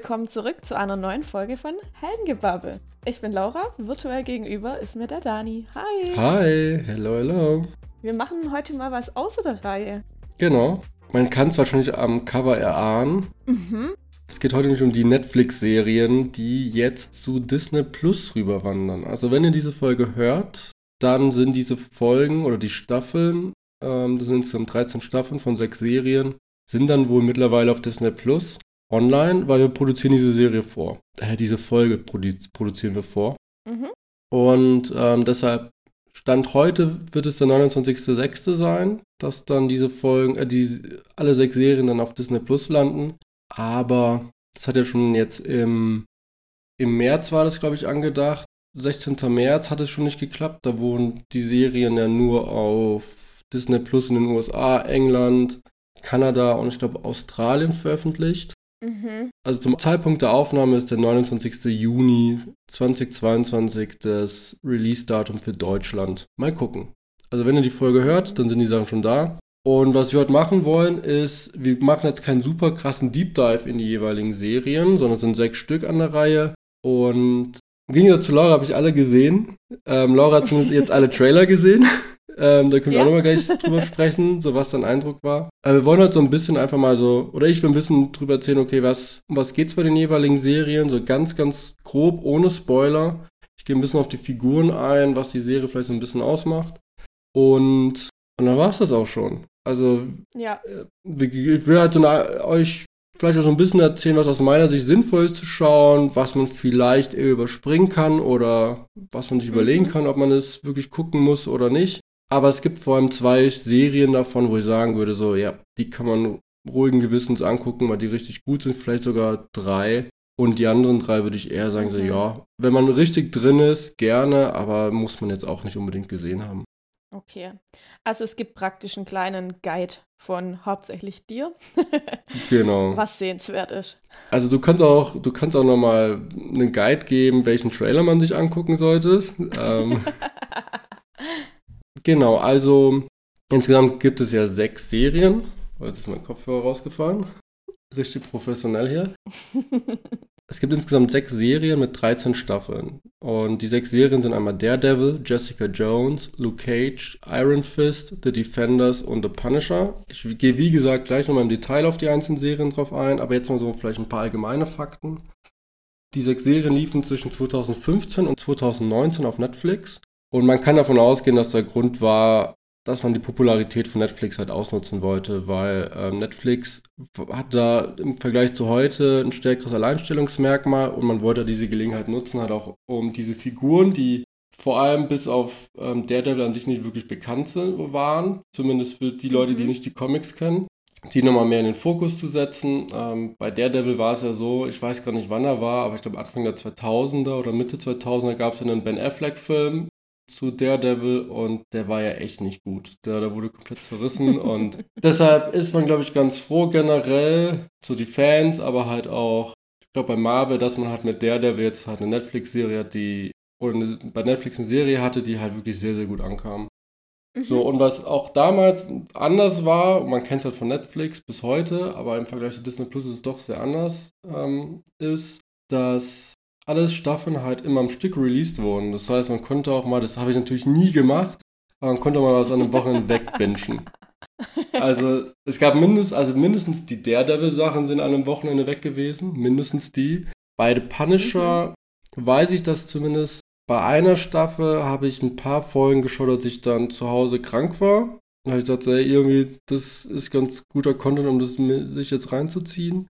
willkommen zurück zu einer neuen Folge von Heldengebabbel. Ich bin Laura, virtuell gegenüber ist mir der Dani. Hi. Hi, hello, hello. Wir machen heute mal was außer der Reihe. Genau. Man kann es wahrscheinlich am Cover erahnen. Mhm. Es geht heute nicht um die Netflix-Serien, die jetzt zu Disney Plus rüberwandern. Also wenn ihr diese Folge hört, dann sind diese Folgen oder die Staffeln, ähm, das sind insgesamt 13 Staffeln von sechs Serien, sind dann wohl mittlerweile auf Disney Plus online, weil wir produzieren diese Serie vor. Äh, diese Folge produ produzieren wir vor. Mhm. Und ähm, deshalb Stand heute wird es der 29.06. sein, dass dann diese Folgen, äh, die, alle sechs Serien dann auf Disney Plus landen. Aber das hat ja schon jetzt im, im März war das, glaube ich, angedacht. 16. März hat es schon nicht geklappt. Da wurden die Serien ja nur auf Disney Plus in den USA, England, Kanada und ich glaube Australien veröffentlicht. Mhm. Also zum Zeitpunkt der Aufnahme ist der 29. Juni 2022 das Release-Datum für Deutschland. Mal gucken. Also wenn ihr die Folge hört, dann sind die Sachen schon da. Und was wir heute machen wollen, ist, wir machen jetzt keinen super krassen Deep Dive in die jeweiligen Serien, sondern es sind sechs Stück an der Reihe. Und im Gegensatz zu Laura habe ich alle gesehen. Ähm, Laura hat zumindest jetzt alle Trailer gesehen. Ähm, da können wir Ja. auch nochmal gleich drüber sprechen, so was dein Eindruck war. Aber wir wollen heute so ein bisschen einfach mal so, oder ich will ein bisschen drüber erzählen, okay, was, um was geht's bei den jeweiligen Serien, so ganz, ganz grob, ohne Spoiler. Ich gehe ein bisschen auf die Figuren ein, was die Serie vielleicht so ein bisschen ausmacht. Und, und dann war's das auch schon. Also, Ja. ich will halt so eine, euch vielleicht auch so ein bisschen erzählen, was aus meiner Sicht sinnvoll ist zu schauen, was man vielleicht eher überspringen kann oder was man sich Mhm. überlegen kann, ob man es wirklich gucken muss oder nicht. Aber es gibt vor allem zwei Serien davon, wo ich sagen würde, so, ja, die kann man ruhigen Gewissens angucken, weil die richtig gut sind, vielleicht sogar drei. Und die anderen drei würde ich eher sagen, so, Mhm. ja, wenn man richtig drin ist, gerne, aber muss man jetzt auch nicht unbedingt gesehen haben. Okay. Also es gibt praktisch einen kleinen Guide von hauptsächlich dir, Genau. was sehenswert ist. Also du kannst auch, du kannst auch nochmal einen Guide geben, welchen Trailer man sich angucken sollte. ähm, genau, also insgesamt gibt es ja sechs Serien. Oh, Jetzt ist mein Kopfhörer rausgefallen. Richtig professionell hier. Es gibt insgesamt sechs Serien mit 13 Staffeln. Und die sechs Serien sind einmal Daredevil, Jessica Jones, Luke Cage, Iron Fist, The Defenders und The Punisher. Ich gehe wie gesagt gleich nochmal im Detail auf die einzelnen Serien drauf ein, aber jetzt mal so vielleicht ein paar allgemeine Fakten. Die sechs Serien liefen zwischen 2015 und 2019 auf Netflix. Und man kann davon ausgehen, dass der Grund war, dass man die Popularität von Netflix halt ausnutzen wollte, weil ähm, Netflix hat da im Vergleich zu heute ein stärkeres Alleinstellungsmerkmal und man wollte diese Gelegenheit nutzen, halt auch um diese Figuren, die vor allem bis auf ähm, Daredevil an sich nicht wirklich bekannt sind, waren, zumindest für die Leute, die Mhm. nicht die Comics kennen, die nochmal mehr in den Fokus zu setzen. Ähm, bei Daredevil war es ja so, ich weiß gar nicht wann er war, aber ich glaube Anfang der 2000er oder Mitte 2000er gab es ja einen Ben Affleck-Film zu Daredevil und der war ja echt nicht gut. Der, der wurde komplett zerrissen und deshalb ist man, glaube ich, ganz froh generell, so die Fans, aber halt auch, ich glaube bei Marvel, dass man halt mit Daredevil jetzt halt eine Netflix-Serie hat, die, oder eine, bei Netflix eine Serie hatte, die halt wirklich sehr, sehr gut ankam. So, und was auch damals anders war, man kennt es halt von Netflix bis heute, aber im Vergleich zu Disney Plus ist es doch sehr anders, ähm, ist, dass alle Staffeln halt immer am Stück released wurden. Das heißt, man konnte auch mal, das habe ich natürlich nie gemacht, aber man konnte mal was an einem Wochenende wegbingen. Also es gab mindestens, also mindestens die Daredevil-Sachen sind an einem Wochenende weg gewesen, mindestens die. Bei The Punisher weiß ich das zumindest. Bei einer Staffel habe ich ein paar Folgen geschaut, als ich dann zu Hause krank war. Da habe ich gedacht, ey, irgendwie, das ist ganz guter Content, um das sich jetzt reinzuziehen.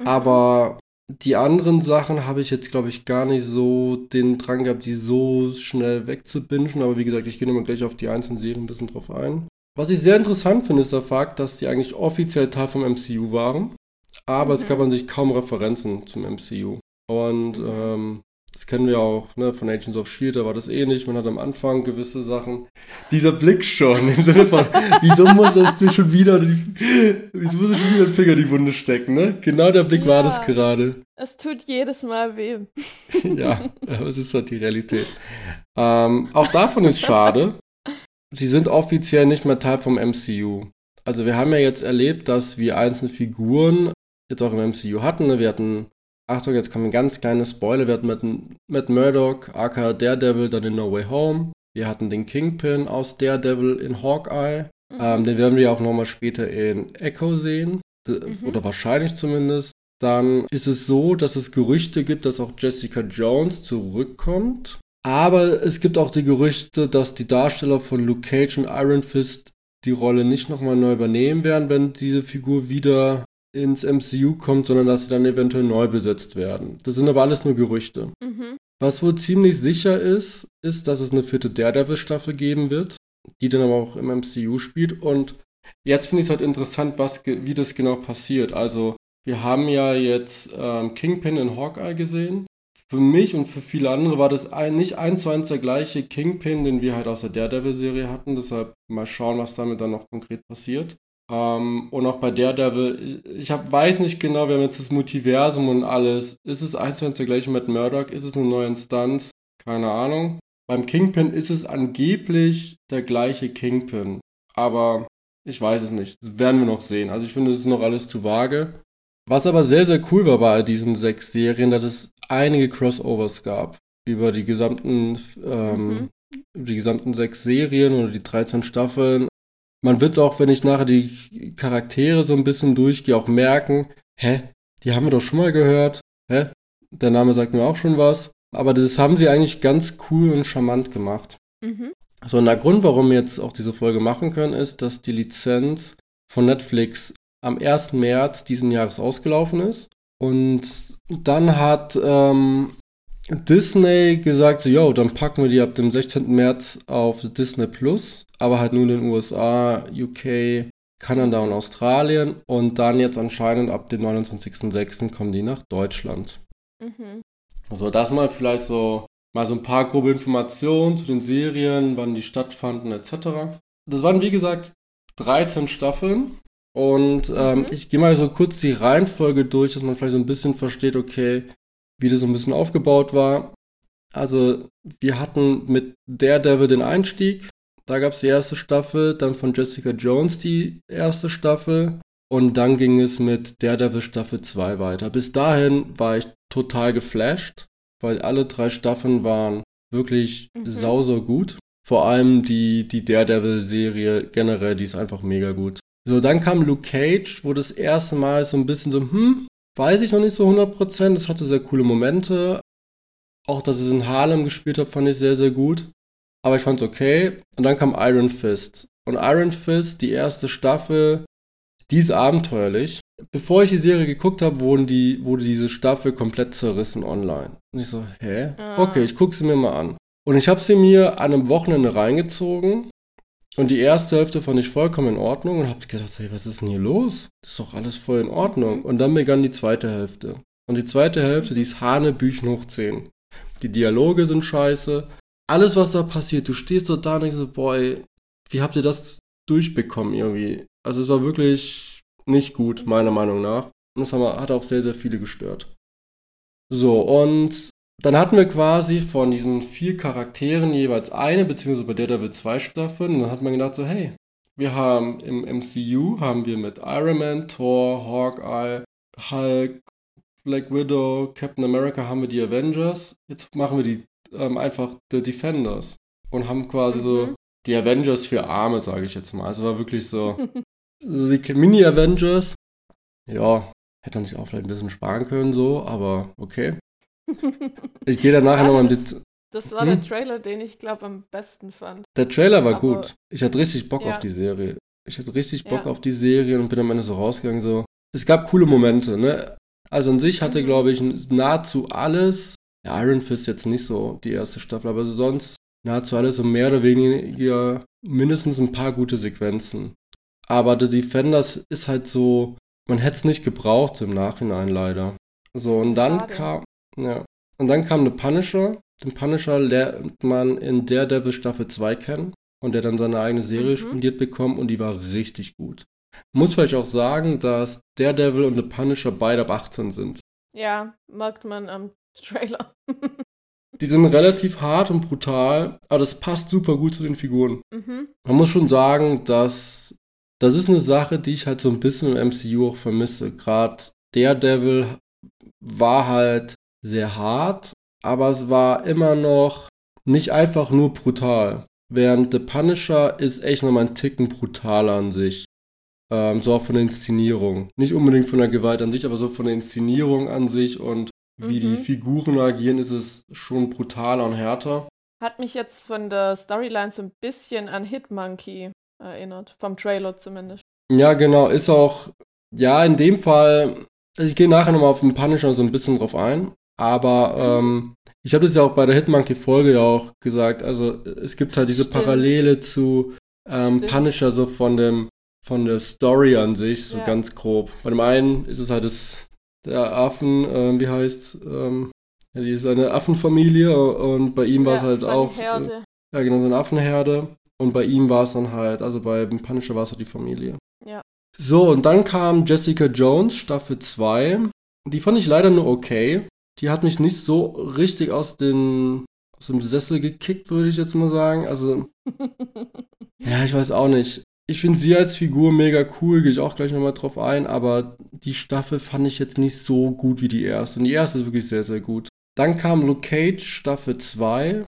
Mhm. Aber die anderen Sachen habe ich jetzt, glaube ich, gar nicht so den Drang gehabt, die so schnell wegzubingen. Aber wie gesagt, ich gehe nochmal gleich auf die einzelnen Serien ein bisschen drauf ein. Was ich sehr interessant finde, ist der Fakt, dass die eigentlich offiziell Teil vom MCU waren. Aber es Mhm. gab an sich kaum Referenzen zum MCU. Und ähm, das kennen wir auch ne, von Agents of Shield, da war das ähnlich. Man hat am Anfang gewisse Sachen. Dieser Blick schon, im Sinne von, wieso muss das dir schon wieder, die, wieso muss ich schon wieder den Finger in die Wunde stecken, ne? Genau der Blick war das Ja. gerade. Es tut jedes Mal weh. ja, aber es ist halt die Realität. Ähm, auch davon ist schade. Sie sind offiziell nicht mehr Teil vom MCU. Also wir haben ja jetzt erlebt, dass wir einzelne Figuren jetzt auch im MCU hatten. ne? Wir hatten Achtung, jetzt kommen ganz kleine Spoiler. Wir hatten mit Matt Murdock, aka Daredevil, dann in No Way Home. Wir hatten den Kingpin aus Daredevil in Hawkeye. Mhm. Ähm, den werden wir auch nochmal später in Echo sehen. Mhm. Oder wahrscheinlich zumindest. Dann ist es so, dass es Gerüchte gibt, dass auch Jessica Jones zurückkommt. Aber es gibt auch die Gerüchte, dass die Darsteller von Luke Cage und Iron Fist die Rolle nicht nochmal neu übernehmen werden, wenn diese Figur wieder ins MCU kommt, sondern dass sie dann eventuell neu besetzt werden. Das sind aber alles nur Gerüchte. Mhm. Was wohl ziemlich sicher ist, ist, dass es eine vierte Daredevil-Staffel geben wird, die dann aber auch im MCU spielt. Und jetzt finde ich es halt interessant, was, wie das genau passiert. Also, wir haben ja jetzt ähm, Kingpin in Hawkeye gesehen. Für mich und für viele andere war das ein, nicht eins zu eins der gleiche Kingpin, den wir halt aus der Daredevil-Serie hatten. Deshalb mal schauen, was damit dann noch konkret passiert. Ähm, und auch bei Daredevil, ich hab, weiß nicht genau, wir haben jetzt das Multiversum und alles. Ist es eins zu eins der gleiche mit Murdoch? Ist es eine neue Instanz? Keine Ahnung. Beim Kingpin ist es angeblich der gleiche Kingpin. Aber ich weiß es nicht. Das werden wir noch sehen. Also ich finde, es ist noch alles zu vage. Was aber sehr, sehr cool war bei diesen sechs Serien, dass es einige Crossovers gab. Über die gesamten, ähm, mhm. über die gesamten sechs Serien oder die 13 Staffeln man wird es auch, wenn ich nachher die Charaktere so ein bisschen durchgehe, auch merken, hä, die haben wir doch schon mal gehört, hä, der Name sagt mir auch schon was. Aber das haben sie eigentlich ganz cool und charmant gemacht. Mhm. So, und der Grund, warum wir jetzt auch diese Folge machen können, ist, dass die Lizenz von Netflix am 1. März diesen Jahres ausgelaufen ist. Und dann hat ähm, Disney gesagt, so, yo, dann packen wir die ab dem 16. März auf Disney Plus, aber halt nur in den USA, UK, Kanada und Australien und dann jetzt anscheinend ab dem 29.06. kommen die nach Deutschland. Mhm. Also das mal vielleicht so, mal so ein paar grobe Informationen zu den Serien, wann die stattfanden etc. Das waren wie gesagt 13 Staffeln und ähm, mhm. ich gehe mal so kurz die Reihenfolge durch, dass man vielleicht so ein bisschen versteht, okay, wie das so ein bisschen aufgebaut war. Also, wir hatten mit Daredevil den Einstieg. Da gab es die erste Staffel, dann von Jessica Jones die erste Staffel. Und dann ging es mit Daredevil Staffel 2 weiter. Bis dahin war ich total geflasht, weil alle drei Staffeln waren wirklich mhm. sau, gut. Vor allem die, die Daredevil-Serie generell, die ist einfach mega gut. So, dann kam Luke Cage, wo das erste Mal so ein bisschen so, hm, weiß ich noch nicht so 100%. Es hatte sehr coole Momente. Auch, dass es in Harlem gespielt hat, fand ich sehr, sehr gut. Aber ich fand es okay. Und dann kam Iron Fist. Und Iron Fist, die erste Staffel, die ist abenteuerlich. Bevor ich die Serie geguckt habe, wurde, die, wurde diese Staffel komplett zerrissen online. Und ich so, hä? Ah. Okay, ich gucke sie mir mal an. Und ich habe sie mir an einem Wochenende reingezogen und die erste Hälfte fand ich vollkommen in Ordnung und habe gedacht, hey, was ist denn hier los? Das ist doch alles voll in Ordnung. Und dann begann die zweite Hälfte. Und die zweite Hälfte, die ist Hanebüchen hoch 10. Die Dialoge sind scheiße. Alles, was da passiert, du stehst so da und denkst so, boy, wie habt ihr das durchbekommen irgendwie? Also es war wirklich nicht gut, meiner Meinung nach. Und das hat auch sehr, sehr viele gestört. So, und dann hatten wir quasi von diesen vier Charakteren jeweils eine, beziehungsweise bei Daredevil zwei Staffeln. Und dann hat man gedacht so, hey, wir haben im MCU haben wir mit Iron Man, Thor, Hawkeye, Hulk, Black Widow, Captain America haben wir die Avengers. Jetzt machen wir die ähm, einfach The Defenders und haben quasi mhm. so die Avengers für Arme, sage ich jetzt mal. Also war wirklich so, die Mini-Avengers. Ja, hätte man sich auch vielleicht ein bisschen sparen können, so, aber okay. Ich gehe da nachher nochmal im Detail. Das war hm? der Trailer, den ich glaube am besten fand. Der Trailer war Aber, gut. Ich hatte richtig Bock ja. auf die Serie. Ich hatte richtig Bock ja. auf die Serie und bin am Ende so rausgegangen. So. Es gab coole Momente, ne? Also an sich hatte, mhm. glaube ich, nahezu alles. Ja, Iron Fist jetzt nicht so die erste Staffel, aber sonst nahezu alles so mehr oder weniger mindestens ein paar gute Sequenzen. Aber The Defenders ist halt so, man hätte es nicht gebraucht im Nachhinein leider. So, und dann Schade. kam, ja. Und dann kam The Punisher. Den Punisher lernt man in Daredevil Staffel 2 kennen und der dann seine eigene Serie mhm. spendiert bekommen und die war richtig gut. Muss vielleicht auch sagen, dass Daredevil und The Punisher beide ab 18 sind. Ja, merkt man am Trailer. die sind relativ hart und brutal, aber das passt super gut zu den Figuren. Mhm. Man muss schon sagen, dass das ist eine Sache, die ich halt so ein bisschen im MCU auch vermisse. Gerade Daredevil war halt sehr hart, aber es war immer noch nicht einfach nur brutal. Während The Punisher ist echt nochmal ein Ticken brutaler an sich. Ähm, so auch von der Inszenierung. Nicht unbedingt von der Gewalt an sich, aber so von der Inszenierung an sich und wie mhm. die Figuren agieren, ist es schon brutaler und härter. Hat mich jetzt von der Storyline so ein bisschen an Hitmonkey erinnert. Vom Trailer zumindest. Ja, genau. Ist auch, ja, in dem Fall, ich gehe nachher nochmal auf den Punisher so ein bisschen drauf ein. Aber ähm, ich habe das ja auch bei der Hitmonkey-Folge ja auch gesagt. Also es gibt halt diese Stimmt. Parallele zu ähm, Punisher so von dem von der Story an sich, so ja. ganz grob. Bei dem einen ist es halt das, der Affen, äh, wie heißt ähm, ja, die ist eine Affenfamilie und bei ihm war es halt auch. Herde. Äh, ja, genau, so eine Affenherde. Und bei ihm war es dann halt, also bei Punisher war es halt die Familie. Ja. So, und dann kam Jessica Jones, Staffel 2. Die fand ich leider nur okay. Die hat mich nicht so richtig aus, den, aus dem Sessel gekickt, würde ich jetzt mal sagen. Also, ja, ich weiß auch nicht. Ich finde sie als Figur mega cool, gehe ich auch gleich nochmal drauf ein, aber die Staffel fand ich jetzt nicht so gut wie die erste. Und die erste ist wirklich sehr, sehr gut. Dann kam Luke Cage, Staffel 2,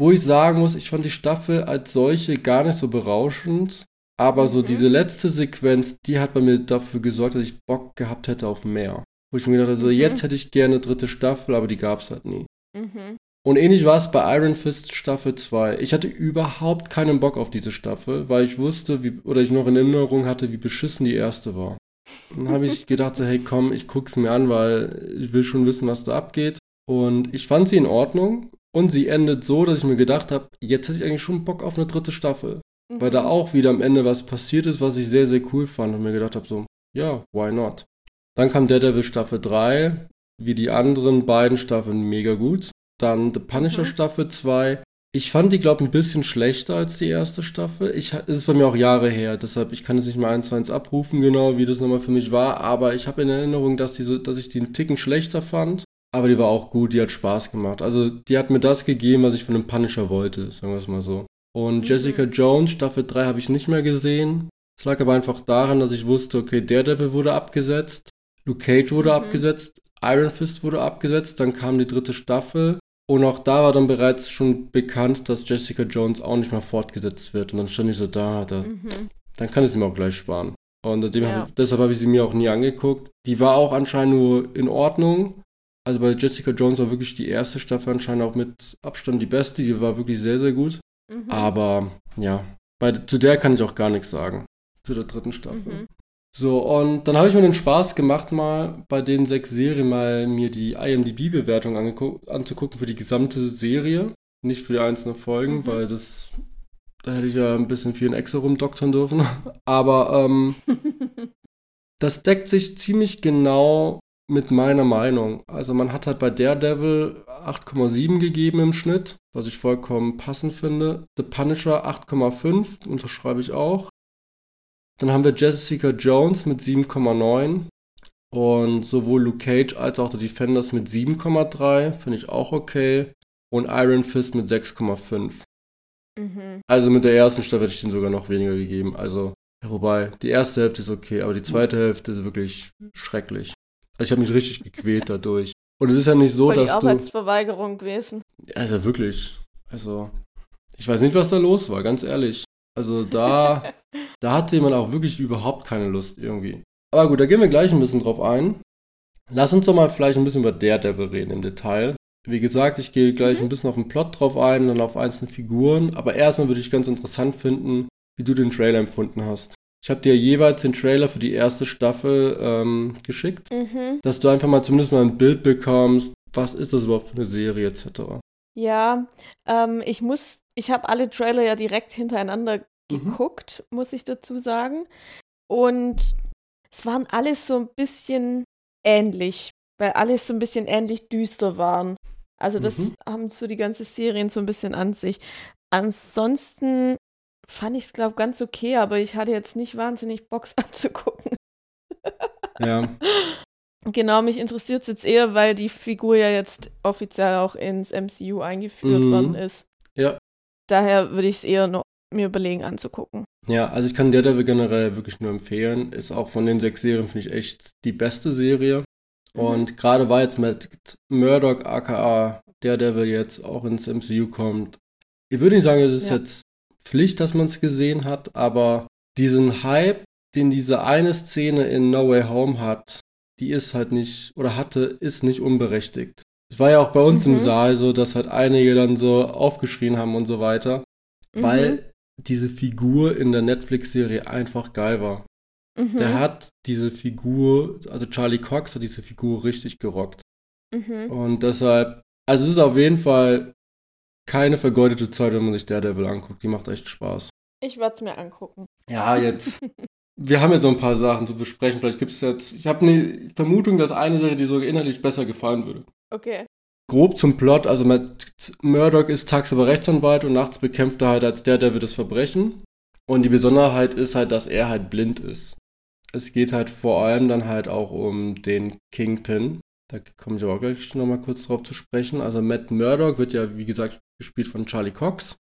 wo ich sagen muss, ich fand die Staffel als solche gar nicht so berauschend. Aber so mhm. diese letzte Sequenz, die hat bei mir dafür gesorgt, dass ich Bock gehabt hätte auf mehr. Wo ich mir gedacht habe, so, mhm. jetzt hätte ich gerne eine dritte Staffel, aber die gab es halt nie. Mhm. Und ähnlich war es bei Iron Fist Staffel 2. Ich hatte überhaupt keinen Bock auf diese Staffel, weil ich wusste, wie, oder ich noch in Erinnerung hatte, wie beschissen die erste war. Dann habe ich gedacht, so, hey komm, ich guck's mir an, weil ich will schon wissen, was da abgeht. Und ich fand sie in Ordnung. Und sie endet so, dass ich mir gedacht habe, jetzt hätte ich eigentlich schon Bock auf eine dritte Staffel. Mhm. Weil da mhm. auch wieder am Ende was passiert ist, was ich sehr, sehr cool fand und mir gedacht habe, so, ja, why not? Dann kam Daredevil Staffel 3, wie die anderen beiden Staffeln mega gut. Dann The Punisher mhm. Staffel 2. Ich fand die, glaube ich, ein bisschen schlechter als die erste Staffel. Ich, es ist bei mir auch Jahre her, deshalb ich kann es nicht mal eins zu eins abrufen, genau wie das nochmal für mich war. Aber ich habe in Erinnerung, dass, die so, dass ich die einen Ticken schlechter fand. Aber die war auch gut, die hat Spaß gemacht. Also die hat mir das gegeben, was ich von dem Punisher wollte, sagen wir es mal so. Und mhm. Jessica Jones, Staffel 3 habe ich nicht mehr gesehen. Es lag aber einfach daran, dass ich wusste, okay, Daredevil wurde abgesetzt, Luke Cage wurde mhm. abgesetzt, Iron Fist wurde abgesetzt, dann kam die dritte Staffel. Und auch da war dann bereits schon bekannt, dass Jessica Jones auch nicht mehr fortgesetzt wird. Und dann stand ich so da, da mhm. dann kann ich es mir auch gleich sparen. Und ja. hab, deshalb habe ich sie mir auch nie angeguckt. Die war auch anscheinend nur in Ordnung, also bei Jessica Jones war wirklich die erste Staffel anscheinend auch mit Abstand die beste. Die war wirklich sehr, sehr gut. Mhm. Aber ja, bei, zu der kann ich auch gar nichts sagen. Zu der dritten Staffel. Mhm. So, und dann habe ich mir den Spaß gemacht, mal bei den sechs Serien mal mir die IMDb-Bewertung anzugucken für die gesamte Serie. Nicht für die einzelnen Folgen, mhm. weil das, da hätte ich ja ein bisschen viel in Excel rumdoktern dürfen. Aber ähm, das deckt sich ziemlich genau mit meiner Meinung. Also man hat halt bei Daredevil 8,7 gegeben im Schnitt, was ich vollkommen passend finde. The Punisher 8,5, unterschreibe ich auch. Dann haben wir Jessica Jones mit 7,9 und sowohl Luke Cage als auch The Defenders mit 7,3, finde ich auch okay. Und Iron Fist mit 6,5. Mhm. Also mit der ersten Staffel hätte ich den sogar noch weniger gegeben. Also, wobei, die erste Hälfte ist okay, aber die zweite Hälfte ist wirklich schrecklich. Ich habe mich richtig gequält dadurch. Und es ist ja nicht so, Voll dass die Arbeitsverweigerung gewesen. Also wirklich. Also, ich weiß nicht, was da los war, ganz ehrlich. Also da, da hatte man auch wirklich überhaupt keine Lust irgendwie. Aber gut, da gehen wir gleich ein bisschen drauf ein. Lass uns doch mal vielleicht ein bisschen über Daredevil reden im Detail. Wie gesagt, ich gehe gleich mhm. ein bisschen auf den Plot drauf ein, dann auf einzelne Figuren. Aber erstmal würde ich ganz interessant finden, wie du den Trailer empfunden hast. Ich habe dir jeweils den Trailer für die erste Staffel ähm, geschickt, mhm. dass du einfach mal zumindest mal ein Bild bekommst, was ist das überhaupt für eine Serie etc. Ja, ähm, ich muss, ich habe alle Trailer ja direkt hintereinander mhm. geguckt, muss ich dazu sagen. Und es waren alles so ein bisschen ähnlich, weil alles so ein bisschen ähnlich düster waren. Also das mhm. haben so die ganze Serien so ein bisschen an sich. Ansonsten fand ich es, glaube ich, ganz okay, aber ich hatte jetzt nicht wahnsinnig Box anzugucken. ja. Genau, mich interessiert es jetzt eher, weil die Figur ja jetzt offiziell auch ins MCU eingeführt mhm. worden ist. Ja. Daher würde ich es eher noch mir überlegen anzugucken. Ja, also ich kann Daredevil generell wirklich nur empfehlen. Ist auch von den sechs Serien, finde ich, echt die beste Serie. Mhm. Und gerade weil jetzt mit Murdoch aka Daredevil jetzt auch ins MCU kommt, ich würde nicht sagen, es ist ja. jetzt Pflicht, dass man es gesehen hat, aber diesen Hype, den diese eine Szene in No Way Home hat, die ist halt nicht, oder hatte, ist nicht unberechtigt. Es war ja auch bei uns mhm. im Saal so, dass halt einige dann so aufgeschrien haben und so weiter, mhm. weil diese Figur in der Netflix-Serie einfach geil war. Mhm. Der hat diese Figur, also Charlie Cox hat diese Figur richtig gerockt. Mhm. Und deshalb, also es ist auf jeden Fall keine vergeudete Zeit, wenn man sich Daredevil anguckt. Die macht echt Spaß. Ich werde es mir angucken. Ja, jetzt. wir haben jetzt so ein paar Sachen zu besprechen. Vielleicht gibt es jetzt. Ich habe eine Vermutung, dass eine Serie, die sogar inhaltlich besser gefallen würde. Okay. Grob zum Plot, also Murdoch ist tagsüber Rechtsanwalt und nachts bekämpft er halt als Daredevil das Verbrechen. Und die Besonderheit ist halt, dass er halt blind ist. Es geht halt vor allem dann halt auch um den Kingpin. Da komme ich aber auch gleich nochmal kurz drauf zu sprechen. Also Matt Murdock wird ja, wie gesagt, gespielt von Charlie Cox.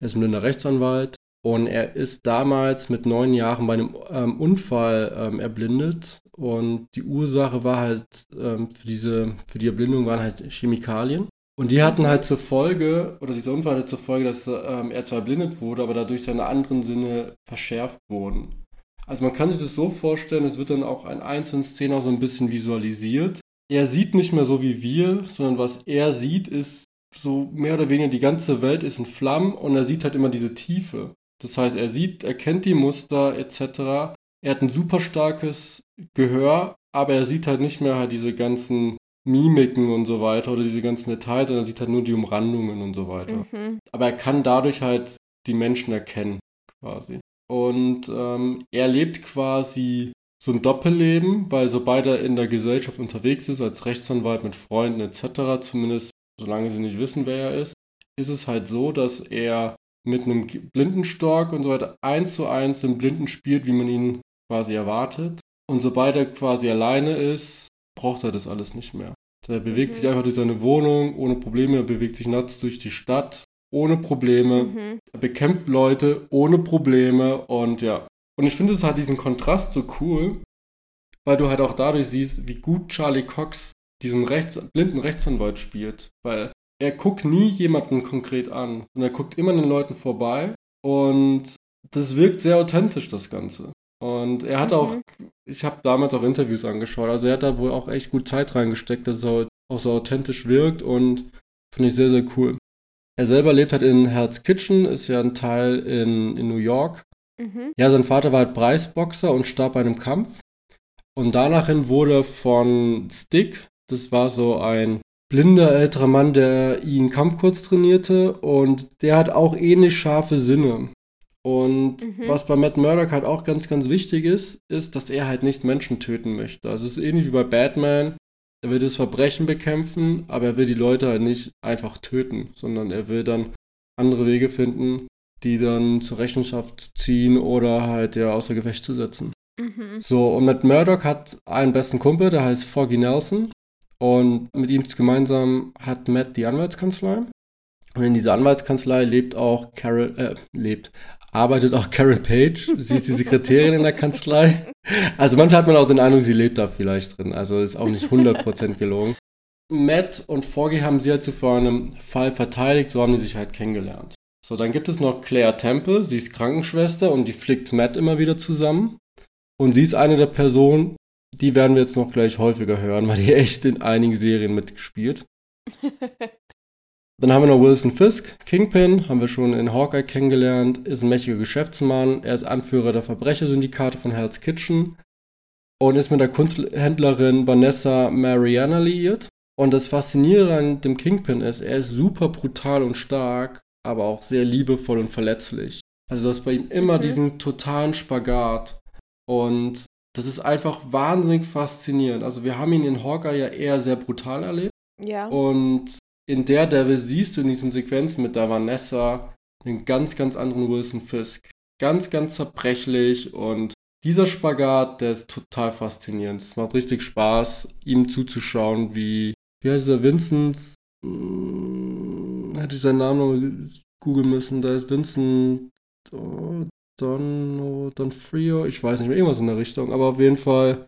Er ist ein blinder Rechtsanwalt und er ist damals mit neun Jahren bei einem ähm, Unfall ähm, erblindet und die Ursache war halt ähm, für diese, für die Erblindung waren halt Chemikalien. Und die hatten halt zur Folge, oder dieser Unfall hatte zur Folge, dass ähm, er zwar erblindet wurde, aber dadurch seine anderen Sinne verschärft wurden. Also man kann sich das so vorstellen, es wird dann auch an einzelnen Szenen so ein bisschen visualisiert. Er sieht nicht mehr so wie wir, sondern was er sieht, ist so mehr oder weniger die ganze Welt ist in Flammen und er sieht halt immer diese Tiefe. Das heißt, er sieht, er kennt die Muster etc. Er hat ein super starkes Gehör, aber er sieht halt nicht mehr halt diese ganzen Mimiken und so weiter oder diese ganzen Details, sondern er sieht halt nur die Umrandungen und so weiter. Mhm. Aber er kann dadurch halt die Menschen erkennen, quasi. Und ähm, er lebt quasi so ein Doppelleben, weil sobald er in der Gesellschaft unterwegs ist, als Rechtsanwalt mit Freunden etc., zumindest solange sie nicht wissen, wer er ist, ist es halt so, dass er mit einem Blindenstork und so weiter eins zu eins den Blinden spielt, wie man ihn quasi erwartet. Und sobald er quasi alleine ist, braucht er das alles nicht mehr. Er bewegt mhm. sich einfach durch seine Wohnung ohne Probleme, er bewegt sich nachts durch die Stadt ohne Probleme. Mhm. Er bekämpft Leute ohne Probleme und ja. Und ich finde es halt diesen Kontrast so cool, weil du halt auch dadurch siehst, wie gut Charlie Cox diesen Rechts blinden Rechtsanwalt spielt. Weil er guckt nie jemanden konkret an, sondern er guckt immer den Leuten vorbei und das wirkt sehr authentisch, das Ganze. Und er hat mhm. auch, ich habe damals auch Interviews angeschaut, also er hat da wohl auch echt gut Zeit reingesteckt, dass es auch so authentisch wirkt und finde ich sehr, sehr cool. Er selber lebt halt in Hell's Kitchen, ist ja ein Teil in, in New York. Mhm. Ja, sein Vater war halt Preisboxer und starb bei einem Kampf. Und danachhin wurde von Stick, das war so ein blinder älterer Mann, der ihn Kampfkurs trainierte und der hat auch ähnlich scharfe Sinne. Und mhm. was bei Matt Murdock halt auch ganz, ganz wichtig ist, ist, dass er halt nicht Menschen töten möchte. Also es ist ähnlich wie bei Batman. Er will das Verbrechen bekämpfen, aber er will die Leute halt nicht einfach töten, sondern er will dann andere Wege finden, die dann zur Rechenschaft ziehen oder halt ja außer Gefecht zu setzen. Mhm. So, und Matt Murdock hat einen besten Kumpel, der heißt Foggy Nelson. Und mit ihm gemeinsam hat Matt die Anwaltskanzlei. Und in dieser Anwaltskanzlei lebt auch Carol, äh, lebt, arbeitet auch Karen Page. Sie ist die Sekretärin in der Kanzlei. Also manchmal hat man auch den Eindruck, sie lebt da vielleicht drin. Also ist auch nicht 100% gelogen. Matt und Foggy haben sie halt zuvor in einem Fall verteidigt, so haben die sich halt kennengelernt. So, dann gibt es noch Claire Temple, sie ist Krankenschwester und die flickt Matt immer wieder zusammen. Und sie ist eine der Personen, die werden wir jetzt noch gleich häufiger hören, weil die echt in einigen Serien mitgespielt. Dann haben wir noch Wilson Fisk, Kingpin, haben wir schon in Hawkeye kennengelernt, ist ein mächtiger Geschäftsmann, er ist Anführer der Verbrechersyndikate von Hell's Kitchen und ist mit der Kunsthändlerin Vanessa Mariana liiert. Und das Faszinierende an dem Kingpin ist, er ist super brutal und stark, aber auch sehr liebevoll und verletzlich. Also du hast bei ihm immer mhm. diesen totalen Spagat. Und das ist einfach wahnsinnig faszinierend. Also wir haben ihn in Hawkeye ja eher sehr brutal erlebt. Ja. Und in der Devil siehst du in diesen Sequenzen mit der Vanessa einen ganz, ganz anderen Wilson Fisk. Ganz, ganz zerbrechlich und dieser Spagat, der ist total faszinierend. Es macht richtig Spaß, ihm zuzuschauen, wie, wie heißt er, Vincent, hm, hätte ich seinen Namen noch googeln müssen, da ist Vincent oh, Don, Frio, ich weiß nicht mehr, irgendwas in der Richtung, aber auf jeden Fall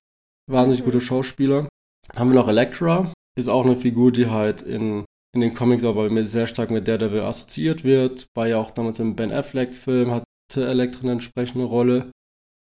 wahnsinnig mhm. guter Schauspieler. Dann haben wir noch Elektra, ist auch eine Figur, die halt in, in den Comics aber sehr stark mit Daredevil assoziiert wird. War ja auch damals im Ben Affleck-Film, hatte Elektra eine entsprechende Rolle.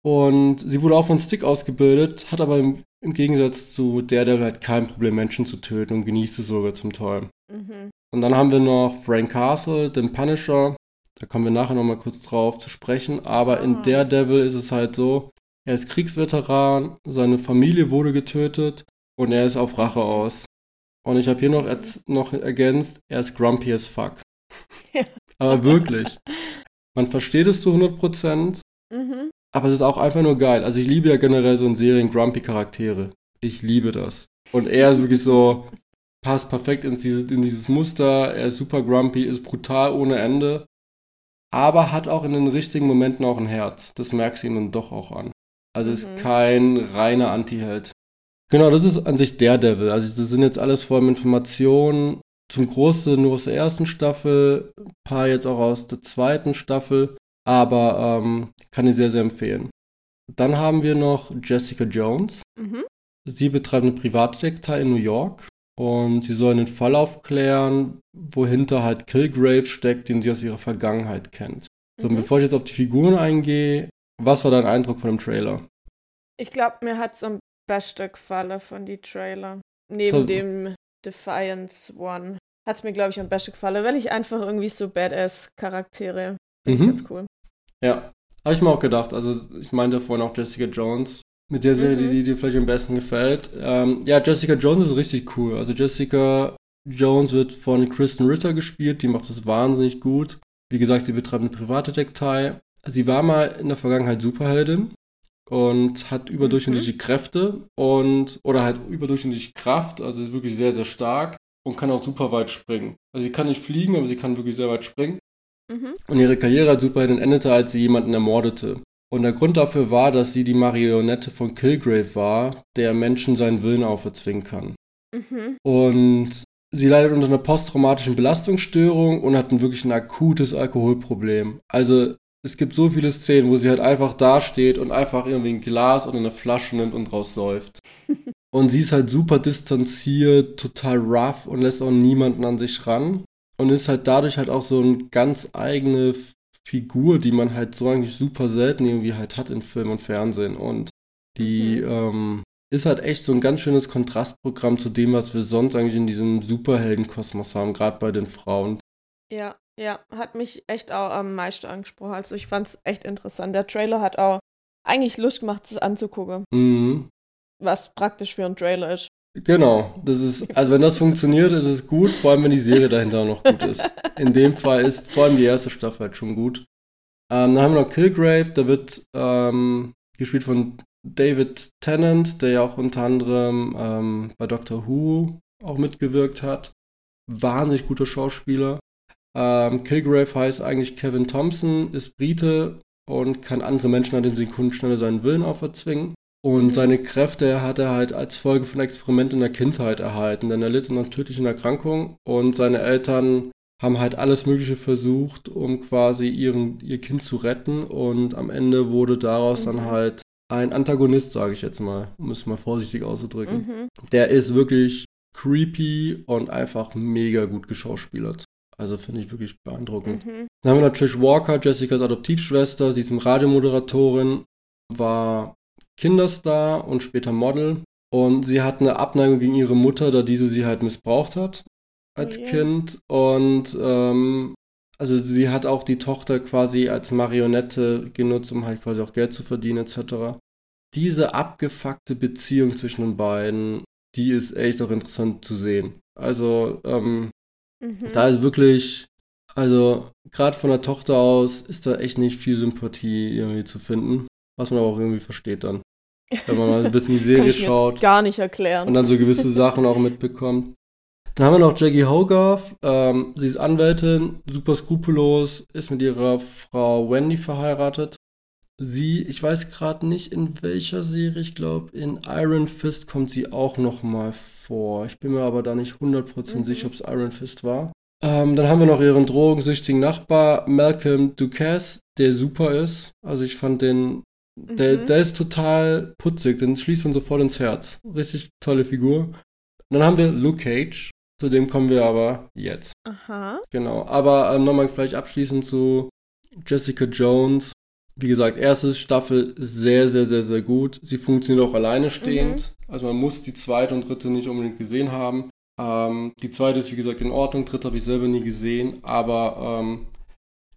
Und sie wurde auch von Stick ausgebildet, hat aber im, im Gegensatz zu Daredevil halt kein Problem, Menschen zu töten und genießt es sogar zum Teil. Mhm. Und dann haben wir noch Frank Castle, den Punisher. Da kommen wir nachher nochmal kurz drauf zu sprechen. Aber ah. in Daredevil ist es halt so, er ist Kriegsveteran, seine Familie wurde getötet und er ist auf Rache aus. Und ich habe hier noch, noch ergänzt, er ist grumpy as fuck. Ja. Aber wirklich. Man versteht es zu 100%, mhm. aber es ist auch einfach nur geil. Also ich liebe ja generell so in Serien grumpy Charaktere. Ich liebe das. Und er ist wirklich so, passt perfekt in dieses, in dieses Muster. Er ist super grumpy, ist brutal ohne Ende. Aber hat auch in den richtigen Momenten auch ein Herz. Das merkst du ihm dann doch auch an. Also mhm. ist kein reiner Anti-Held. Genau, das ist an sich der Devil. Also das sind jetzt alles vor allem Informationen. Zum Großen nur aus der ersten Staffel, ein paar jetzt auch aus der zweiten Staffel. Aber ähm, kann ich sehr, sehr empfehlen. Dann haben wir noch Jessica Jones. Mhm. Sie betreibt eine Privatdetektei in New York und sie soll einen Fall aufklären, wohinter halt Kilgrave steckt, den sie aus ihrer Vergangenheit kennt. So, mhm. bevor ich jetzt auf die Figuren eingehe, was war dein Eindruck von dem Trailer? Ich glaube, mir hat es am besten gefallen von die Trailer. Neben so. dem Defiance One. Hat es mir, glaube ich, am besten gefallen, weil ich einfach irgendwie so Badass-Charaktere mhm. ganz cool. Ja, habe ich mir auch gedacht. Also, ich meinte vorhin auch Jessica Jones. Mit der Serie, mhm. die, dir vielleicht am besten gefällt. Ähm, ja, Jessica Jones ist richtig cool. Also, Jessica Jones wird von Kristen Ritter gespielt. Die macht das wahnsinnig gut. Wie gesagt, sie betreibt eine private Detektei sie war mal in der Vergangenheit Superheldin und hat überdurchschnittliche mhm. Kräfte und oder halt überdurchschnittliche Kraft, also ist wirklich sehr, sehr stark und kann auch super weit springen. Also sie kann nicht fliegen, aber sie kann wirklich sehr weit springen. Mhm. Und ihre Karriere als Superheldin endete, als sie jemanden ermordete. Und der Grund dafür war, dass sie die Marionette von Kilgrave war, der Menschen seinen Willen auferzwingen kann. Mhm. Und sie leidet unter einer posttraumatischen Belastungsstörung und hat ein wirklich ein akutes Alkoholproblem. Also es gibt so viele Szenen, wo sie halt einfach dasteht und einfach irgendwie ein Glas oder eine Flasche nimmt und draus säuft. und sie ist halt super distanziert, total rough und lässt auch niemanden an sich ran. Und ist halt dadurch halt auch so eine ganz eigene Figur, die man halt so eigentlich super selten irgendwie halt hat in Film und Fernsehen. Und die mhm. ähm, ist halt echt so ein ganz schönes Kontrastprogramm zu dem, was wir sonst eigentlich in diesem Superheldenkosmos haben, gerade bei den Frauen. Ja, ja, hat mich echt auch am meisten angesprochen. Also ich fand es echt interessant. Der Trailer hat auch eigentlich Lust gemacht, es anzugucken. Mhm. Was praktisch für ein Trailer ist. Genau, das ist, also wenn das funktioniert, ist es gut, vor allem wenn die Serie dahinter auch noch gut ist. In dem Fall ist vor allem die erste Staffel halt schon gut. Ähm, dann haben wir noch Killgrave, der wird ähm, gespielt von David Tennant, der ja auch unter anderem ähm, bei Doctor Who auch mitgewirkt hat. Wahnsinnig guter Schauspieler. Ähm, Kilgrave heißt eigentlich Kevin Thompson, ist Brite und kann andere Menschen an den Sekunden schneller seinen Willen auferzwingen. Und seine Kräfte hat er halt als Folge von Experimenten in der Kindheit erhalten, denn er litt an einer tödlichen Erkrankung und seine Eltern haben halt alles Mögliche versucht, um quasi ihren, ihr Kind zu retten und am Ende wurde daraus mhm. dann halt ein Antagonist, sage ich jetzt mal, um es mal vorsichtig auszudrücken. Mhm. Der ist wirklich creepy und einfach mega gut geschauspielert. Also finde ich wirklich beeindruckend. Mhm. Dann haben wir Trish Walker, Jessicas Adoptivschwester. Sie ist eine Radiomoderatorin, war Kinderstar und später Model. Und sie hat eine Abneigung gegen ihre Mutter, da diese sie halt missbraucht hat als okay. Kind. Und ähm, also sie hat auch die Tochter quasi als Marionette genutzt, um halt quasi auch Geld zu verdienen etc. Diese abgefuckte Beziehung zwischen den beiden, die ist echt auch interessant zu sehen. Also ähm, Mhm. Da ist wirklich, also gerade von der Tochter aus ist da echt nicht viel Sympathie irgendwie zu finden, was man aber auch irgendwie versteht dann. Wenn man mal ein bisschen die Serie Kann ich schaut. Gar nicht erklären. Und dann so gewisse Sachen auch mitbekommt. Dann haben wir noch Jackie Hogarth. Ähm, sie ist Anwältin, super skrupellos, ist mit ihrer Frau Wendy verheiratet. Sie, ich weiß gerade nicht in welcher Serie, ich glaube in Iron Fist kommt sie auch noch mal vor. Ich bin mir aber da nicht 100% mhm. sicher, ob es Iron Fist war. Ähm, dann haben wir noch ihren drogensüchtigen Nachbar Malcolm Ducasse, der super ist. Also ich fand den Der, mhm. der ist total putzig, den schließt man sofort ins Herz. Richtig tolle Figur. Und dann haben wir Luke Cage, zu dem kommen wir aber jetzt. Aha. Genau, aber ähm, nochmal vielleicht abschließend zu Jessica Jones. Wie gesagt, erste Staffel sehr, sehr, sehr, sehr gut. Sie funktioniert auch alleine stehend. Mhm. Also man muss die zweite und dritte nicht unbedingt gesehen haben. Ähm, die zweite ist, wie gesagt, in Ordnung. Dritte habe ich selber nie gesehen. Aber ähm,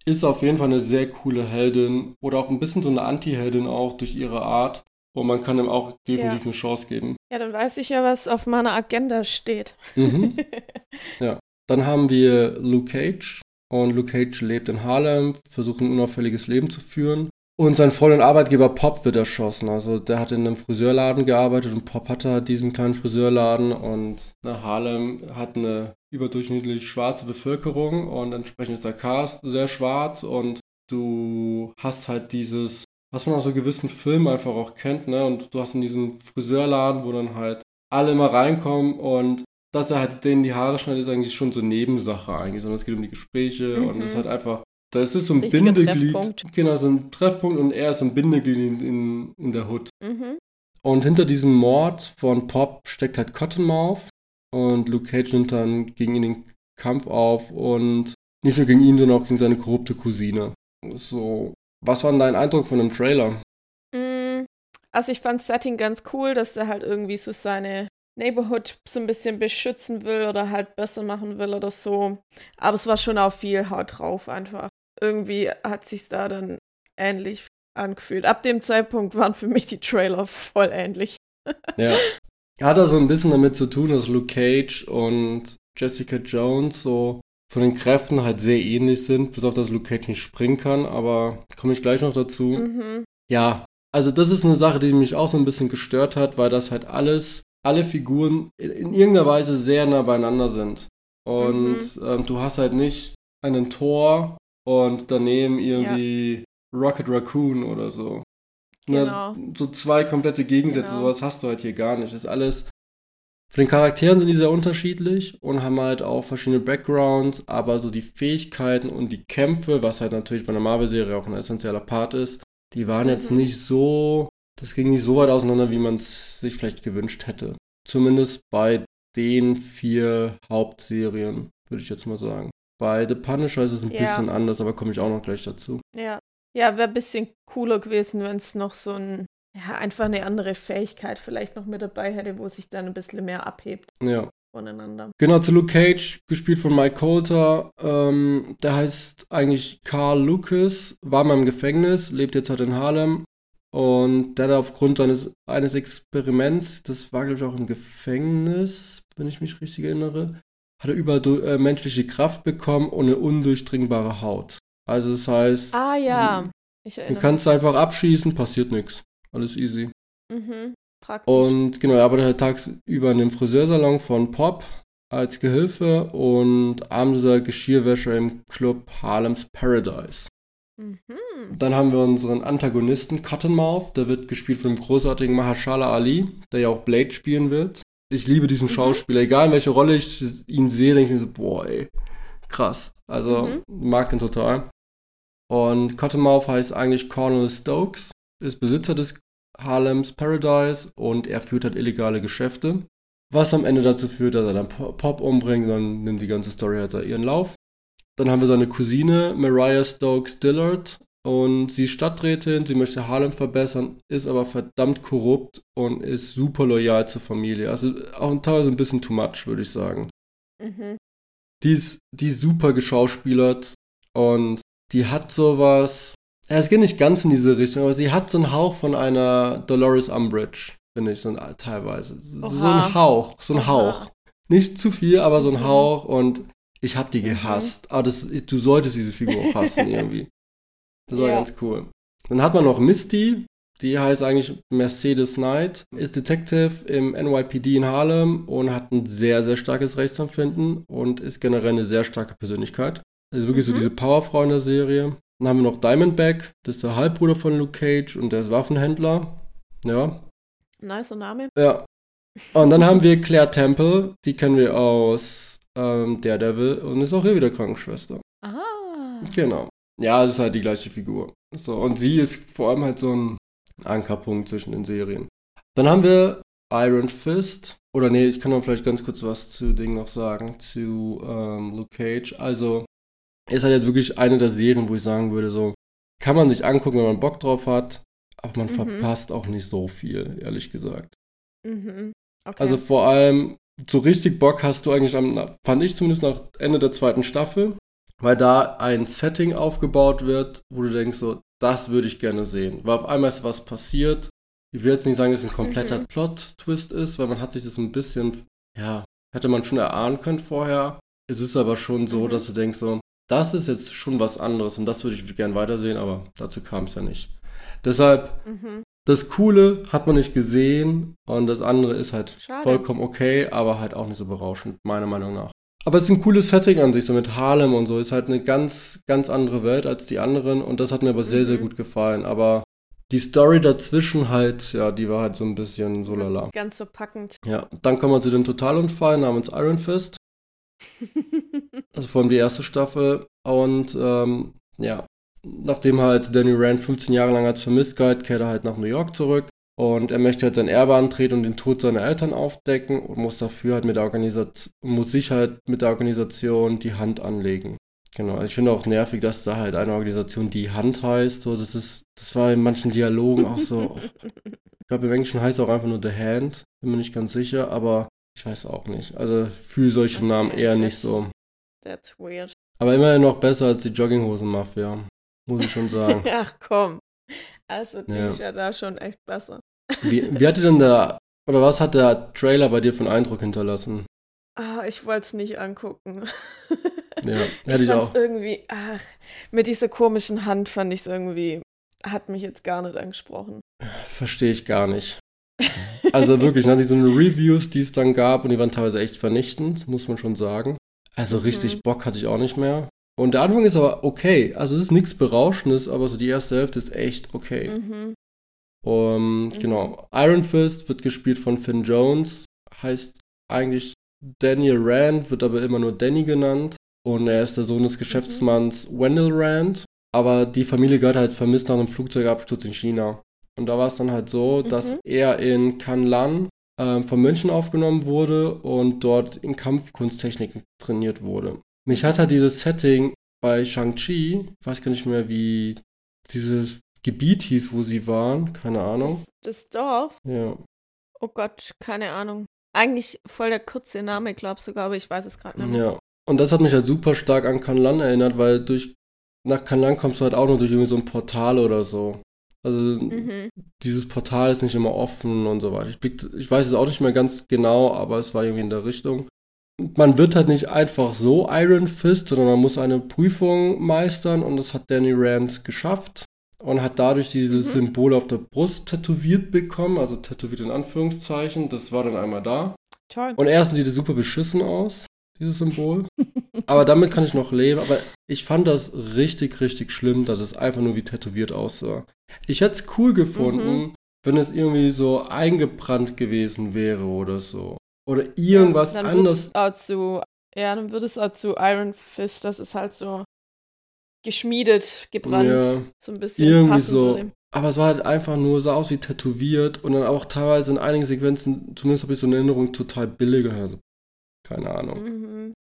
ist auf jeden Fall eine sehr coole Heldin. Oder auch ein bisschen so eine Anti-Heldin auch durch ihre Art. Und man kann ihm auch definitiv ja. eine Chance geben. Ja, dann weiß ich ja, was auf meiner Agenda steht. Mhm. ja. Dann haben wir Luke Cage. Und Luke Cage lebt in Harlem, versucht ein unauffälliges Leben zu führen. Und sein Freund und Arbeitgeber Pop wird erschossen. Also der hat in einem Friseurladen gearbeitet und Pop hatte diesen kleinen Friseurladen und na, Harlem hat eine überdurchschnittlich schwarze Bevölkerung und entsprechend ist der Cast sehr schwarz und du hast halt dieses, was man aus so gewissen Filmen einfach auch kennt, ne? Und du hast in diesem Friseurladen, wo dann halt alle immer reinkommen und dass er halt denen die Haare schneidet, ist eigentlich schon so Nebensache eigentlich, sondern es geht um die Gespräche mhm. und es ist halt einfach das ist so ein Bindeglied. Treffpunkt. Genau, so ein Treffpunkt und er ist so ein Bindeglied in, in, in der Hood. Mhm. Und hinter diesem Mord von Pop steckt halt Cottonmouth. Und Luke Cage nimmt dann gegen ihn den Kampf auf und nicht nur gegen ihn, sondern auch gegen seine korrupte Cousine. So, was war denn dein Eindruck von dem Trailer? Mm, also ich fand Setting ganz cool, dass er halt irgendwie so seine Neighborhood so ein bisschen beschützen will oder halt besser machen will oder so. Aber es war schon auch viel Haut drauf einfach irgendwie hat sich da dann ähnlich angefühlt. Ab dem Zeitpunkt waren für mich die Trailer voll ähnlich. ja. Hat er so ein bisschen damit zu tun, dass Luke Cage und Jessica Jones so von den Kräften halt sehr ähnlich sind, bis auf dass Luke Cage nicht springen kann, aber komme ich gleich noch dazu. Mhm. Ja, also das ist eine Sache, die mich auch so ein bisschen gestört hat, weil das halt alles, alle Figuren in, in irgendeiner Weise sehr nah beieinander sind. Und mhm. ähm, du hast halt nicht einen Thor und daneben irgendwie ja. Rocket Raccoon oder so. Genau. Ne, so zwei komplette Gegensätze, genau. sowas hast du halt hier gar nicht. Das ist alles. Von den Charakteren sind die sehr unterschiedlich und haben halt auch verschiedene Backgrounds, aber so die Fähigkeiten und die Kämpfe, was halt natürlich bei einer Marvel-Serie auch ein essentieller Part ist, die waren mhm. jetzt nicht so, das ging nicht so weit auseinander, wie man es sich vielleicht gewünscht hätte. Zumindest bei den vier Hauptserien, würde ich jetzt mal sagen. Bei The Punisher ist es ein ja. bisschen anders, aber komme ich auch noch gleich dazu. Ja, ja wäre ein bisschen cooler gewesen, wenn es noch so ein, ja, einfach eine andere Fähigkeit vielleicht noch mit dabei hätte, wo sich dann ein bisschen mehr abhebt. Ja. Voneinander. Genau, zu Luke Cage, gespielt von Mike Coulter. Ähm, der heißt eigentlich Carl Lucas, war mal im Gefängnis, lebt jetzt halt in Harlem. Und der hat aufgrund seines eines Experiments, das war glaube ich auch im Gefängnis, wenn ich mich richtig erinnere, hat er übermenschliche äh, Kraft bekommen und eine undurchdringbare Haut. Also das heißt, ah ja. Du kannst einfach abschießen, passiert nichts. Alles easy. Mhm, praktisch. Und genau, er arbeitet halt tagsüber in dem Friseursalon von Pop als Gehilfe und abends Geschirrwäscher im Club Harlem's Paradise. Mhm. Dann haben wir unseren Antagonisten Cottonmouth, der wird gespielt von dem großartigen Mahashala Ali, der ja auch Blade spielen wird ich liebe diesen mhm. Schauspieler. Egal in welcher Rolle ich ihn sehe, denke ich mir so, boah, ey, krass. Also, mhm. mag den total. Und Cottonmouth heißt eigentlich Cornel Stokes, ist Besitzer des Harlem's Paradise und er führt halt illegale Geschäfte. Was am Ende dazu führt, dass er dann Pop umbringt, dann nimmt die ganze Story halt ihren Lauf. Dann haben wir seine Cousine Mariah Stokes Dillard und sie ist Stadträtin, sie möchte Harlem verbessern, ist aber verdammt korrupt und ist super loyal zur Familie. Also auch teilweise ein bisschen too much, würde ich sagen. Mhm. Die, ist, die ist super geschauspielert und die hat sowas. Ja, es geht nicht ganz in diese Richtung, aber sie hat so einen Hauch von einer Dolores Umbridge, finde ich, so ein, teilweise. Oha. So ein Hauch, so ein Oha. Hauch. Nicht zu viel, aber so ein mhm. Hauch und ich habe die mhm. gehasst. Mhm. Aber das, du solltest diese Figur auch hassen irgendwie. Das war ja. ganz cool. Dann hat man noch Misty, die heißt eigentlich Mercedes Knight, ist Detective im NYPD in Harlem und hat ein sehr, sehr starkes Rechtsempfinden und ist generell eine sehr starke Persönlichkeit. Also wirklich mhm. so diese Powerfrau in der Serie. Dann haben wir noch Diamondback, das ist der Halbbruder von Luke Cage und der ist Waffenhändler. Ja. Nicer Name. Ja. Und dann haben wir Claire Temple, die kennen wir aus ähm, Daredevil und ist auch hier wieder Krankenschwester. Aha. Genau. Ja, es ist halt die gleiche Figur. So, und sie ist vor allem halt so ein, Ankerpunkt zwischen den Serien. Dann haben wir Iron Fist. Oder nee, ich kann noch vielleicht ganz kurz was zu Ding noch sagen, zu ähm, Luke Cage. Also, ist halt jetzt wirklich eine der Serien, wo ich sagen würde, so, kann man sich angucken, wenn man Bock drauf hat, aber man mhm. verpasst auch nicht so viel, ehrlich gesagt. Mhm. Okay. Also vor allem, so richtig Bock hast du eigentlich am, fand ich zumindest nach Ende der zweiten Staffel, weil da ein Setting aufgebaut wird, wo du denkst, so, das würde ich gerne sehen. Weil auf einmal ist was passiert. Ich will jetzt nicht sagen, dass es ein kompletter mhm. Plot-Twist ist, weil man hat sich das ein bisschen, ja, hätte man schon erahnen können vorher. Es ist aber schon so, mhm. dass du denkst, so, das ist jetzt schon was anderes und das würde ich gerne weitersehen, aber dazu kam es ja nicht. Deshalb, mhm. das Coole hat man nicht gesehen und das andere ist halt Schade. vollkommen okay, aber halt auch nicht so berauschend, meiner Meinung nach. Aber es ist ein cooles Setting an sich, so mit Harlem und so. Ist halt eine ganz, ganz andere Welt als die anderen und das hat mir aber sehr, mhm. sehr gut gefallen. Aber die Story dazwischen halt, ja, die war halt so ein bisschen so lala. Ganz so packend. Ja, dann kommen wir zu dem Totalunfall namens Iron Fist. also vor allem die erste Staffel. Und ähm, ja, nachdem halt Danny Rand 15 Jahre lang als vermisst galt, kehrt er halt nach New York zurück. Und er möchte halt sein Erbe antreten und den Tod seiner Eltern aufdecken und muss dafür halt mit der Organisation, muss sich halt mit der Organisation die Hand anlegen. Genau, ich finde auch nervig, dass da halt eine Organisation die Hand heißt. So, das ist, das war in manchen Dialogen auch so. ich glaube, im Englischen heißt es auch einfach nur The Hand, bin mir nicht ganz sicher, aber ich weiß auch nicht. Also für solche okay, Namen eher nicht so. That's weird. Aber immerhin noch besser als die Jogginghosen-Mafia. Muss ich schon sagen. Ach komm. Also die ja. ist ja da schon echt besser. Wie, wie hat dir denn der, oder was hat der Trailer bei dir für einen Eindruck hinterlassen? Ah, ich wollte es nicht angucken. Ja, hätte ich, ich auch. irgendwie, ach, mit dieser komischen Hand fand ich es irgendwie, hat mich jetzt gar nicht angesprochen. Verstehe ich gar nicht. Also wirklich, nach diesen Reviews, die es dann gab, und die waren teilweise echt vernichtend, muss man schon sagen. Also richtig mhm. Bock hatte ich auch nicht mehr. Und der Anfang ist aber okay. Also es ist nichts Berauschendes, aber so die erste Hälfte ist echt okay. Mhm. Um, mhm. Genau. Iron Fist wird gespielt von Finn Jones. Heißt eigentlich Daniel Rand, wird aber immer nur Danny genannt. Und er ist der Sohn des Geschäftsmanns mhm. Wendell Rand. Aber die Familie gehört halt vermisst nach einem Flugzeugabsturz in China. Und da war es dann halt so, mhm. dass er in Kanlan äh, von München aufgenommen wurde und dort in Kampfkunsttechniken trainiert wurde. Mich hat halt dieses Setting bei Shang-Chi, ich weiß gar nicht mehr, wie dieses Gebiet hieß, wo sie waren, keine Ahnung. Das, das Dorf? Ja. Oh Gott, keine Ahnung. Eigentlich voll der kurze Name, glaube sogar, aber ich weiß es gerade nicht mehr. Ja. Und das hat mich halt super stark an Kanlan erinnert, weil durch nach Kanlan kommst du halt auch nur durch irgendwie so ein Portal oder so. Also mhm. dieses Portal ist nicht immer offen und so weiter. Ich, blick, ich weiß es auch nicht mehr ganz genau, aber es war irgendwie in der Richtung. Man wird halt nicht einfach so Iron Fist, sondern man muss eine Prüfung meistern und das hat Danny Rand geschafft und hat dadurch dieses mhm. Symbol auf der Brust tätowiert bekommen, also tätowiert in Anführungszeichen. Das war dann einmal da. Toll. Und erstens sieht es super beschissen aus, dieses Symbol. aber damit kann ich noch leben. Aber ich fand das richtig, richtig schlimm, dass es einfach nur wie tätowiert aussah. Ich hätte es cool gefunden, mhm. wenn es irgendwie so eingebrannt gewesen wäre oder so. Oder irgendwas ja, dann anderes. Auch zu, ja, dann würde es auch zu Iron Fist, das ist halt so geschmiedet, gebrannt, ja, so ein bisschen irgendwie so. Würde. Aber es war halt einfach nur, sah aus wie tätowiert und dann auch teilweise in einigen Sequenzen, zumindest habe ich so eine Erinnerung, total billiger. Also, keine Ahnung. Mhm.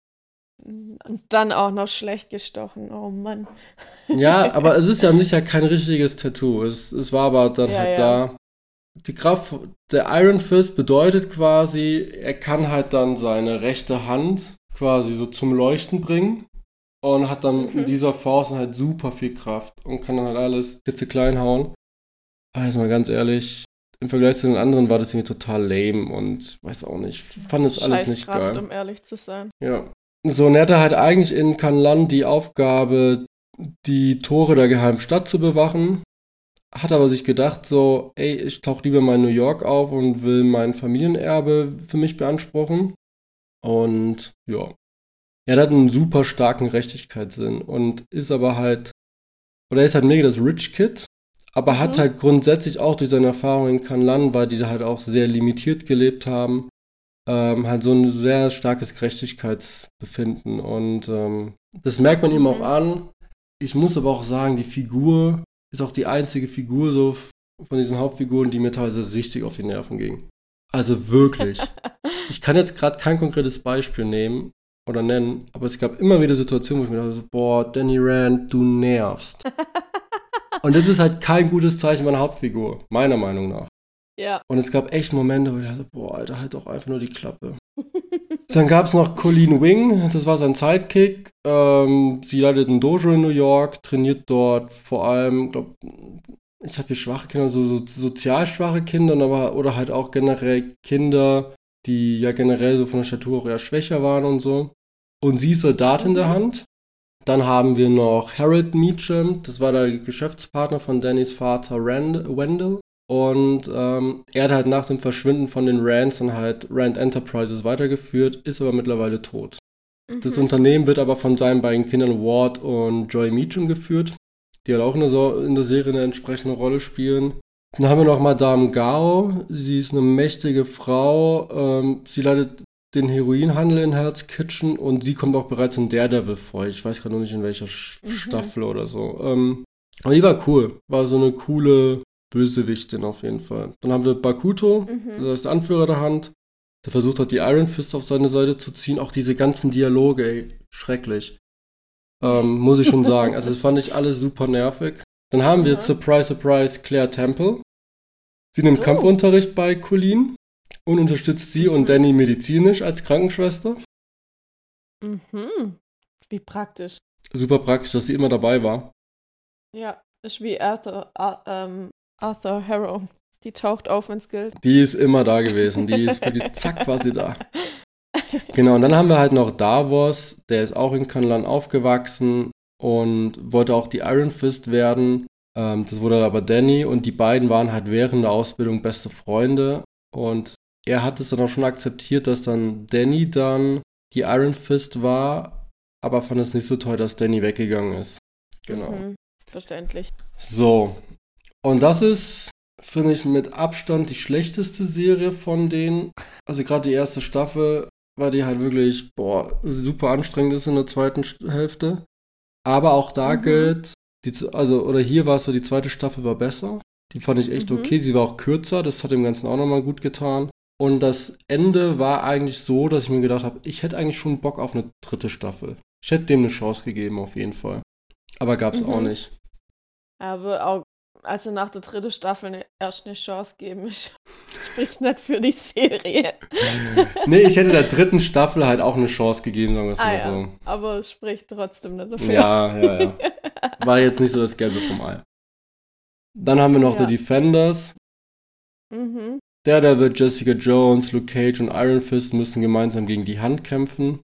Und dann auch noch schlecht gestochen, oh Mann. Ja, aber es ist ja nicht ja kein richtiges Tattoo. Es, es war aber dann ja, halt ja. da. Die Kraft der Iron Fist bedeutet quasi, er kann halt dann seine rechte Hand quasi so zum Leuchten bringen und hat dann mhm. in dieser Force halt super viel Kraft und kann dann halt alles klein hauen. Aber jetzt mal ganz ehrlich, im Vergleich zu den anderen war das irgendwie total lame und weiß auch nicht, fand es alles nicht Kraft, geil. um ehrlich zu sein. Ja, so, und er hatte halt eigentlich in Kanlan die Aufgabe, die Tore der geheimen Stadt zu bewachen. Hat aber sich gedacht, so, ey, ich tauche lieber mal in New York auf und will mein Familienerbe für mich beanspruchen. Und ja. Er hat einen super starken Rechtigkeitssinn und ist aber halt, oder er ist halt mega das Rich Kid, aber mhm. hat halt grundsätzlich auch durch seine Erfahrung in Kanlan, weil die da halt auch sehr limitiert gelebt haben, ähm, halt so ein sehr starkes Gerechtigkeitsbefinden. Und ähm, das merkt man ihm auch mhm. an. Ich muss aber auch sagen, die Figur ist auch die einzige Figur so von diesen Hauptfiguren, die mir teilweise richtig auf die Nerven gingen. Also wirklich. ich kann jetzt gerade kein konkretes Beispiel nehmen oder nennen, aber es gab immer wieder Situationen, wo ich mir dachte, boah, Danny Rand, du nervst. Und das ist halt kein gutes Zeichen meiner Hauptfigur, meiner Meinung nach. Ja. Und es gab echt Momente, wo ich dachte, boah, Alter, halt doch einfach nur die Klappe. Dann gab es noch Colleen Wing, das war sein Sidekick. Ähm, sie leitet ein Dojo in New York, trainiert dort vor allem, glaube ich habe hier schwache Kinder, so, so sozial schwache Kinder, aber, oder halt auch generell Kinder, die ja generell so von der Statur auch eher schwächer waren und so. Und sie ist Soldat in der mhm. Hand. Dann haben wir noch Harold Meacham, das war der Geschäftspartner von Dannys Vater Rand Wendell. Und ähm, er hat halt nach dem Verschwinden von den Rands dann halt Rand Enterprises weitergeführt, ist aber mittlerweile tot. Mhm. Das Unternehmen wird aber von seinen beiden Kindern Ward und Joy Meacham geführt, die halt auch in der, so in der Serie eine entsprechende Rolle spielen. Dann haben wir noch Madame Gao. Sie ist eine mächtige Frau. Ähm, sie leitet den Heroinhandel in Hell's Kitchen und sie kommt auch bereits in Daredevil vor. Ich weiß gerade noch nicht in welcher mhm. Staffel oder so. Ähm, aber die war cool. War so eine coole Bösewichtin auf jeden Fall. Dann haben wir Bakuto, mhm. das ist der Anführer der Hand. Der versucht hat, die Iron Fist auf seine Seite zu ziehen. Auch diese ganzen Dialoge, ey, schrecklich. Ähm, muss ich schon sagen. Also, das fand ich alles super nervig. Dann haben wir, Surprise, Surprise, Claire Temple. Sie nimmt oh. Kampfunterricht bei Colleen und unterstützt sie und. Danny medizinisch als Krankenschwester. Mhm. Wie praktisch. Super praktisch, dass sie immer dabei war. Ja, ist wie Arthur, um, Arthur Harrow. Die taucht auf, wenn es gilt. Die ist immer da gewesen. Die ist wirklich zack, war sie da. Genau, und dann haben wir halt noch Davos, der ist auch in Kanlan aufgewachsen und wollte auch die Iron Fist werden. Ähm, das wurde aber Danny und die beiden waren halt während der Ausbildung beste Freunde und er hat es dann auch schon akzeptiert, dass dann Danny dann die Iron Fist war, aber fand es nicht so toll, dass Danny weggegangen ist. Genau. Mhm, verständlich. So, und das ist, finde ich, mit Abstand die schlechteste Serie von denen. Also gerade die erste Staffel, weil die halt wirklich, boah, super anstrengend ist in der zweiten Hälfte. Aber auch da mhm. gilt, die, also, oder hier war es so, die zweite Staffel war besser. Die fand ich echt mhm. okay. Sie war auch kürzer, das hat dem Ganzen auch nochmal gut getan. Und das Ende war eigentlich so, dass ich mir gedacht habe, ich hätte eigentlich schon Bock auf eine dritte Staffel. Ich hätte dem eine Chance gegeben, auf jeden Fall. Aber gab es mhm. auch nicht. Aber auch also nach der dritten Staffel erst eine Chance geben, spricht nicht für die Serie. nee, ich hätte der dritten Staffel halt auch eine Chance gegeben, sagen wir es ah, mal ja. so. Aber spricht trotzdem nicht dafür. Ja, ja, ja. War jetzt nicht so das Gelbe vom Ei. Dann haben wir noch ja. The Defenders. Mhm. Daredevil, Jessica Jones, Luke Cage und Iron Fist müssen gemeinsam gegen die Hand kämpfen.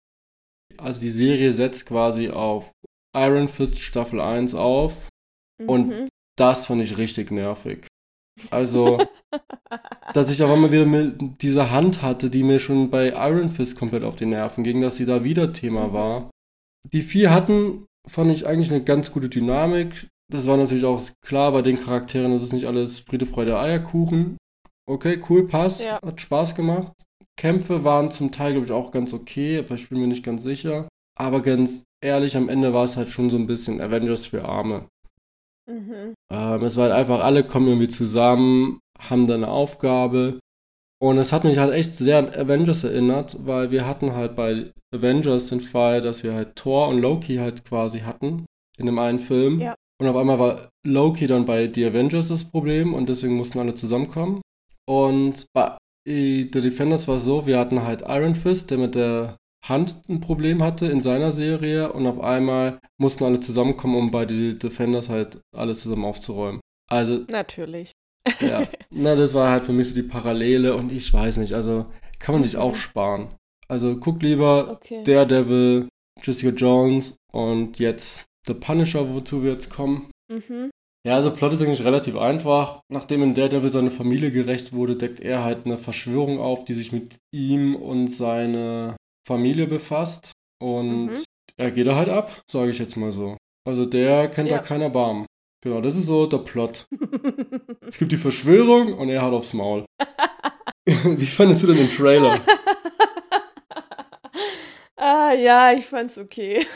Also die Serie setzt quasi auf Iron Fist Staffel 1 auf. Mhm. Und das fand ich richtig nervig. Also, dass ich auch immer wieder diese Hand hatte, die mir schon bei Iron Fist komplett auf die Nerven ging, dass sie da wieder Thema mhm. war. Die vier hatten, fand ich eigentlich eine ganz gute Dynamik. Das war natürlich auch klar bei den Charakteren, das ist nicht alles Friede, Freude, Eierkuchen. Okay, cool, passt, ja. hat Spaß gemacht. Kämpfe waren zum Teil, glaube ich, auch ganz okay, aber ich bin mir nicht ganz sicher. Aber ganz ehrlich, am Ende war es halt schon so ein bisschen Avengers für Arme. Mhm. Ähm, es war halt einfach, alle kommen irgendwie zusammen, haben dann eine Aufgabe. Und es hat mich halt echt sehr an Avengers erinnert, weil wir hatten halt bei Avengers den Fall, dass wir halt Thor und Loki halt quasi hatten in dem einen Film. Ja. Und auf einmal war Loki dann bei The Avengers das Problem und deswegen mussten alle zusammenkommen. Und bei The Defenders war es so, wir hatten halt Iron Fist, der mit der Hand ein Problem hatte in seiner Serie und auf einmal mussten alle zusammenkommen, um bei den Defenders halt alles zusammen aufzuräumen. Also. Natürlich. Ja. Na, das war halt für mich so die Parallele und ich weiß nicht, also kann man sich auch sparen. Also guck lieber okay. Daredevil, Jessica Jones und jetzt The Punisher, wozu wir jetzt kommen. Mhm. Ja, also Plot ist eigentlich relativ einfach. Nachdem in Daredevil seine Familie gerecht wurde, deckt er halt eine Verschwörung auf, die sich mit ihm und seine Familie befasst und mhm. er geht da halt ab, sage ich jetzt mal so. Also der kennt ja. da keiner Barm. Genau, das ist so der Plot. es gibt die Verschwörung und er hat aufs Maul. Wie fandest du denn den Trailer? ah, ja, ich fand's okay.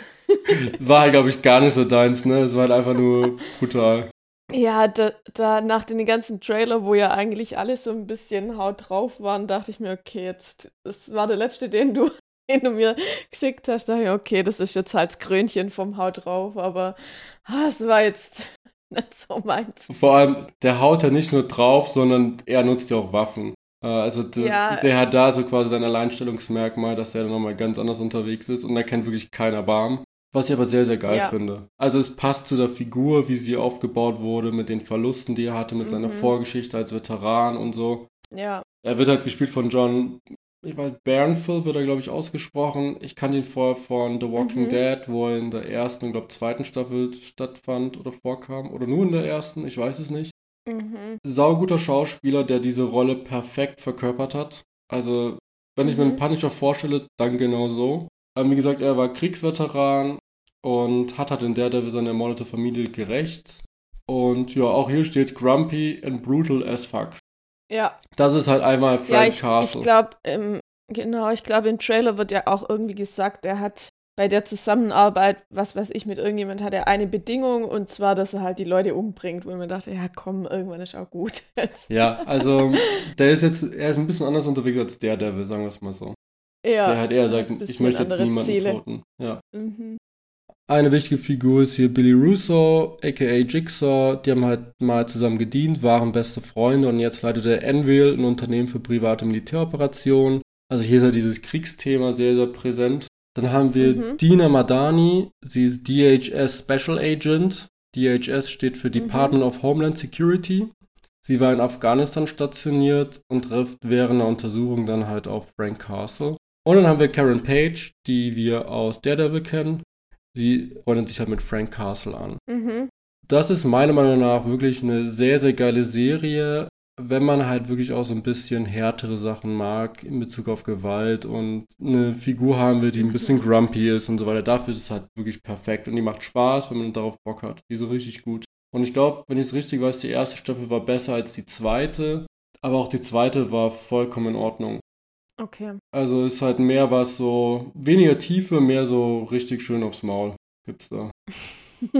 war, glaube ich, gar nicht so deins, ne? Es war halt einfach nur brutal. Ja, da, da nach den ganzen Trailer, wo ja eigentlich alles so ein bisschen Haut drauf waren, dachte ich mir, okay, jetzt, das war der letzte, den du, den du mir geschickt hast. Da dachte ich, okay, das ist jetzt halt das Krönchen vom Haut drauf, aber ah, es war jetzt nicht so meins. Vor allem, der haut ja nicht nur drauf, sondern er nutzt ja auch Waffen. Äh, Also der, Ja. der hat da so quasi sein Alleinstellungsmerkmal, dass der dann nochmal ganz anders unterwegs ist und er kennt wirklich keinen Erbarmen. Was ich aber sehr, sehr geil Ja. finde. Also es passt zu der Figur, wie sie aufgebaut wurde, mit den Verlusten, die er hatte, mit seiner Mhm. Vorgeschichte als Veteran und so. Ja, Er wird halt gespielt von John, ich weiß, Bernthal wird er, glaube ich, ausgesprochen. Ich kannte ihn vorher von The Walking Mhm. Dead, wo er in der ersten und, glaube zweiten Staffel stattfand oder vorkam. Oder nur in der ersten, ich weiß es nicht. mhm. Sauguter Schauspieler, der diese Rolle perfekt verkörpert hat. Also, wenn ich mir einen Mhm. Punisher vorstelle, dann genau so. Ähm, wie gesagt, er war Kriegsveteran und hat halt in Daredevil seine ermordete Familie gerecht. Und ja, auch hier steht Grumpy and brutal as fuck. ja. Das ist halt einmal Frank Ja, ich, ich Castle. glaube, genau, ich glaube, im Trailer wird ja auch irgendwie gesagt, er hat bei der Zusammenarbeit, was weiß ich, mit irgendjemand hat er eine Bedingung und zwar, dass er halt die Leute umbringt, wo ich mir dachte, ja komm, irgendwann ist auch gut. Ja, also der ist jetzt, er ist ein bisschen anders unterwegs als Daredevil, sagen wir es mal so. Ja, der halt eher sagt, ich möchte jetzt niemanden Ziele. toten. Ja. Mhm. Eine wichtige Figur ist hier Billy Russo, aka Jigsaw. Die haben halt mal zusammen gedient, waren beste Freunde und jetzt leitet er Envil, ein Unternehmen für private Militäroperationen. Also hier ist ja dieses Kriegsthema sehr, sehr präsent. Dann haben wir Mhm. Dina Madani, sie ist DHS Special Agent. DHS steht für Mhm. Department of Homeland Security. Sie war in Afghanistan stationiert und trifft während der Untersuchung dann halt auf Frank Castle. Und dann haben wir Karen Page, die wir aus Daredevil kennen. Sie freundet sich halt mit Frank Castle an. Mhm. Das ist meiner Meinung nach wirklich eine sehr, sehr geile Serie, wenn man halt wirklich auch so ein bisschen härtere Sachen mag in Bezug auf Gewalt und eine Figur haben will, die ein bisschen grumpy ist und so weiter. Dafür ist es halt wirklich perfekt und die macht Spaß, wenn man darauf Bock hat. Die ist so richtig gut. Und ich glaube, wenn ich es richtig weiß, die erste Staffel war besser als die zweite, aber auch die zweite war vollkommen in Ordnung. Okay. Also ist halt mehr was so, weniger Tiefe, mehr so richtig schön aufs Maul gibt's da.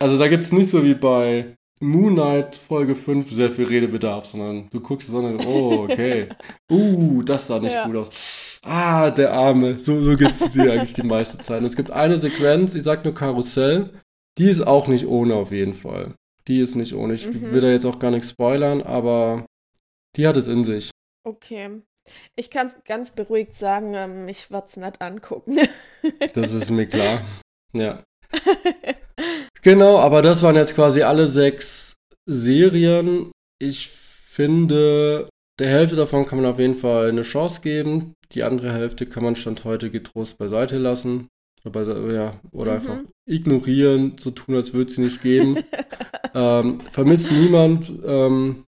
Also da gibt's nicht so wie bei Moon Knight Folge 5 sehr viel Redebedarf, sondern du guckst es an oh, okay. Uh, das sah nicht Ja. gut aus. Ah, der Arme. So, so geht's dir eigentlich die meiste Zeit. Und es gibt eine Sequenz, ich sag nur Karussell, die ist auch nicht ohne auf jeden Fall. Die ist nicht ohne. Ich Mhm. will da jetzt auch gar nichts spoilern, aber die hat es in sich. Okay. Ich kann es ganz beruhigt sagen, ähm, ich werde es nicht angucken. Das ist mir klar. Ja. Genau, aber das waren jetzt quasi alle sechs Serien. Ich finde, der Hälfte davon kann man auf jeden Fall eine Chance geben. Die andere Hälfte kann man Stand heute getrost beiseite lassen. Oder, ja, oder Mhm. einfach ignorieren, so tun, als würde es sie nicht geben. ähm, vermisst niemand. Ähm,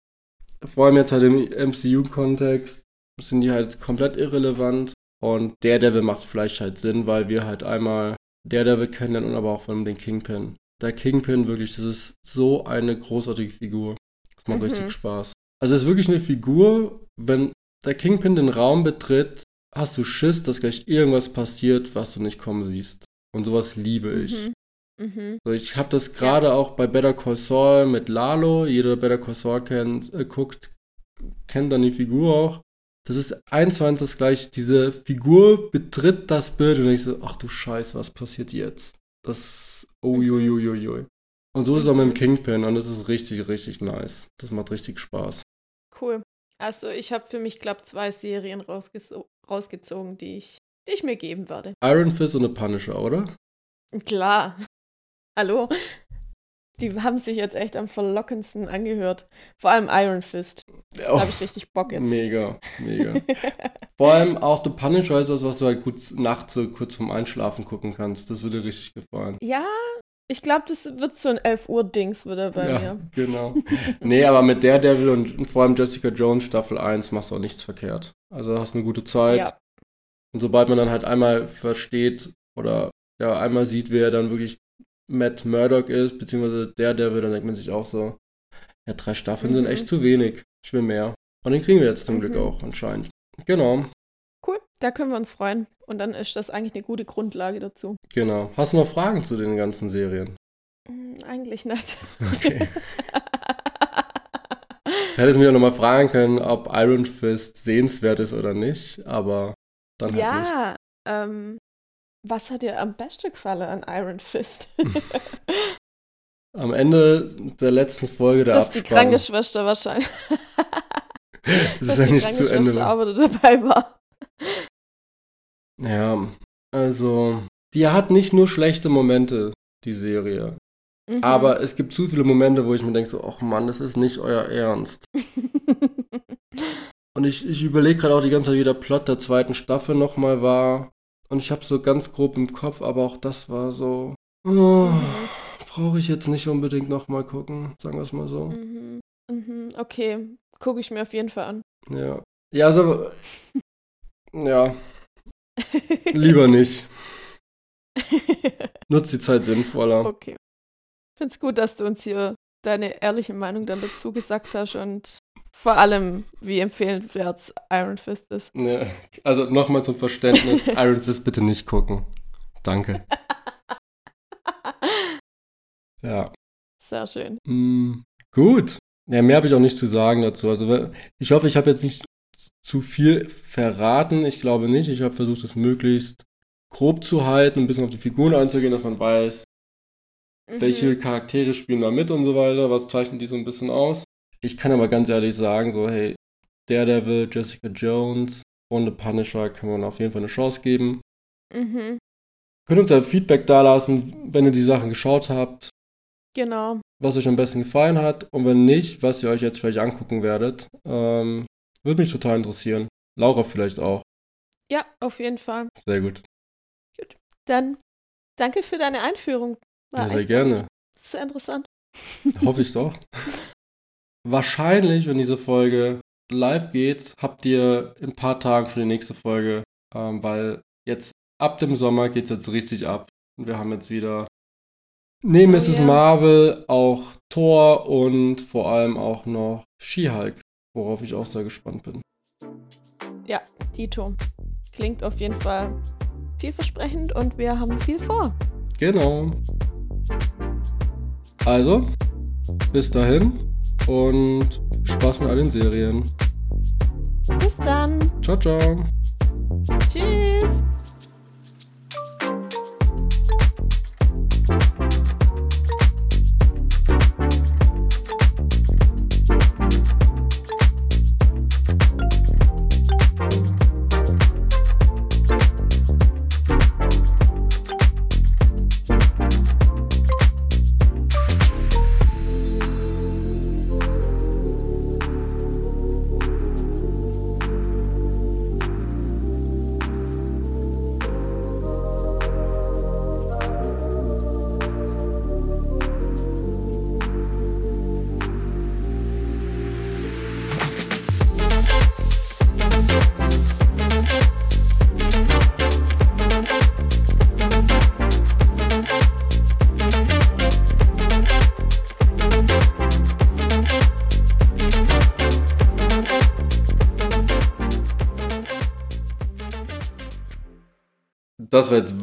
vor allem jetzt halt im MCU-Kontext sind die halt komplett irrelevant. Und Daredevil macht vielleicht halt Sinn, weil wir halt einmal Daredevil kennen und aber auch vor allem den Kingpin. Der Kingpin, wirklich, das ist so eine großartige Figur. Das macht Mhm. richtig Spaß. Also es ist wirklich eine Figur, wenn der Kingpin den Raum betritt, hast du Schiss, dass gleich irgendwas passiert, was du nicht kommen siehst. Und sowas liebe ich. Mhm. Mhm. So, ich habe das gerade auch bei Better Call Saul mit Lalo. Jeder, der Better Call Saul kennt, äh, guckt, kennt dann die Figur auch. Das ist eins zu eins das gleiche. Diese Figur betritt das Bild und ich so, ach du Scheiße, was passiert jetzt? Das, uiuiuiui. Und so ist es auch mit dem Kingpin und das ist richtig, richtig nice. Das macht richtig Spaß. Cool. Also ich habe für mich, glaube zwei Serien rausgeso rausgezogen, die ich, die ich mir geben werde. Iron Fist und The Punisher, oder? Klar. Hallo. Die haben sich jetzt echt am verlockendsten angehört. Vor allem Iron Fist. Da Oh, habe ich richtig Bock jetzt. mega, mega. Vor allem auch The Punisher ist das, was du halt gut nachts so kurz vorm Einschlafen gucken kannst. Das würde dir richtig gefallen. ja, ich glaube, das wird so ein 11 Uhr Dings wieder bei ja, mir. genau. nee, aber mit Daredevil und vor allem Jessica Jones Staffel 1 machst du auch nichts verkehrt. Also hast eine gute Zeit. Ja. Und sobald man dann halt einmal versteht oder ja, einmal sieht, wer dann wirklich Matt Murdock ist, beziehungsweise Daredevil, dann denkt man sich auch so, ja, drei Staffeln sind Mhm. echt zu wenig. Ich will mehr. Und den kriegen wir jetzt zum Glück Mhm. auch anscheinend. Genau, Cool, da können wir uns freuen. Und dann ist das eigentlich eine gute Grundlage dazu. genau. Hast du noch Fragen zu den ganzen Serien? Hm, eigentlich nicht. Okay. Hättest du mich auch nochmal fragen können, ob Iron Fist sehenswert ist oder nicht, aber dann halt ja, nicht. Ähm, was hat dir am besten gefallen an Iron Fist? am Ende der letzten Folge der Das ist Abspann. die Krankenschwester wahrscheinlich. das ist ja nicht zu Ende. aber dabei war. Ja, also, die hat nicht nur schlechte Momente, die Serie. Mhm. Aber es gibt zu viele Momente, wo ich mir denke, so, ach Mann, das ist nicht euer Ernst. Und ich, ich überlege gerade auch die ganze Zeit, wie der Plot der zweiten Staffel nochmal war. Und ich habe so ganz grob im Kopf, aber auch das war so. Oh, Brauche ich jetzt nicht unbedingt nochmal gucken, sagen wir es mal so. Mhm. Mhm. Okay, gucke ich mir auf jeden Fall an. Ja. Ja, also. ja, lieber nicht. Nutzt die Zeit sinnvoller. okay. Ich finde es gut, dass du uns hier deine ehrliche Meinung dann dazu gesagt hast und vor allem, wie empfehlenswert Iron Fist ist. Ja, also nochmal zum Verständnis: Iron Fist bitte nicht gucken. Danke. Ja. Sehr schön. Mm, gut. Ja, mehr habe ich auch nicht zu sagen dazu. Also, ich hoffe, ich habe jetzt nicht zu viel verraten. Ich glaube nicht. Ich habe versucht, es möglichst grob zu halten, ein bisschen auf die Figuren einzugehen, dass man weiß, Mhm. welche Charaktere spielen da mit und so weiter, was zeichnet die so ein bisschen aus. Ich kann aber ganz ehrlich sagen, so, hey, Daredevil, Jessica Jones und The Punisher kann man auf jeden Fall eine Chance geben. Mhm. Könnt uns ja Feedback dalassen, wenn ihr die Sachen geschaut habt, Genau. was euch am besten gefallen hat und wenn nicht, was ihr euch jetzt vielleicht angucken werdet. Ähm, würde mich total interessieren. Laura vielleicht auch. Ja, auf jeden Fall. Sehr gut. Dann danke für deine Einführung. War Ja, sehr gerne. Sehr interessant. Hoffe ich doch. Wahrscheinlich, wenn diese Folge live geht, habt ihr in ein paar Tagen schon die nächste Folge, ähm, weil jetzt ab dem Sommer geht es jetzt richtig ab. Und wir haben jetzt wieder neben Oh Mrs. ja. Marvel auch Thor und vor allem auch noch She-Hulk, worauf ich auch sehr gespannt bin. Ja, Tito. Klingt auf jeden Fall vielversprechend und wir haben viel vor. Genau. Also, bis dahin und Spaß mit all den Serien. Bis dann. Ciao, ciao. Tschüss.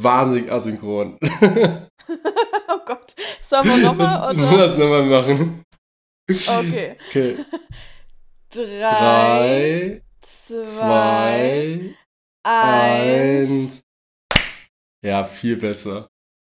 Wahnsinnig asynchron. Oh Gott. Sollen wir nochmal Lass nochmal machen. Okay. Okay. Drei, Drei, zwei, zwei, eins. Ja, viel besser.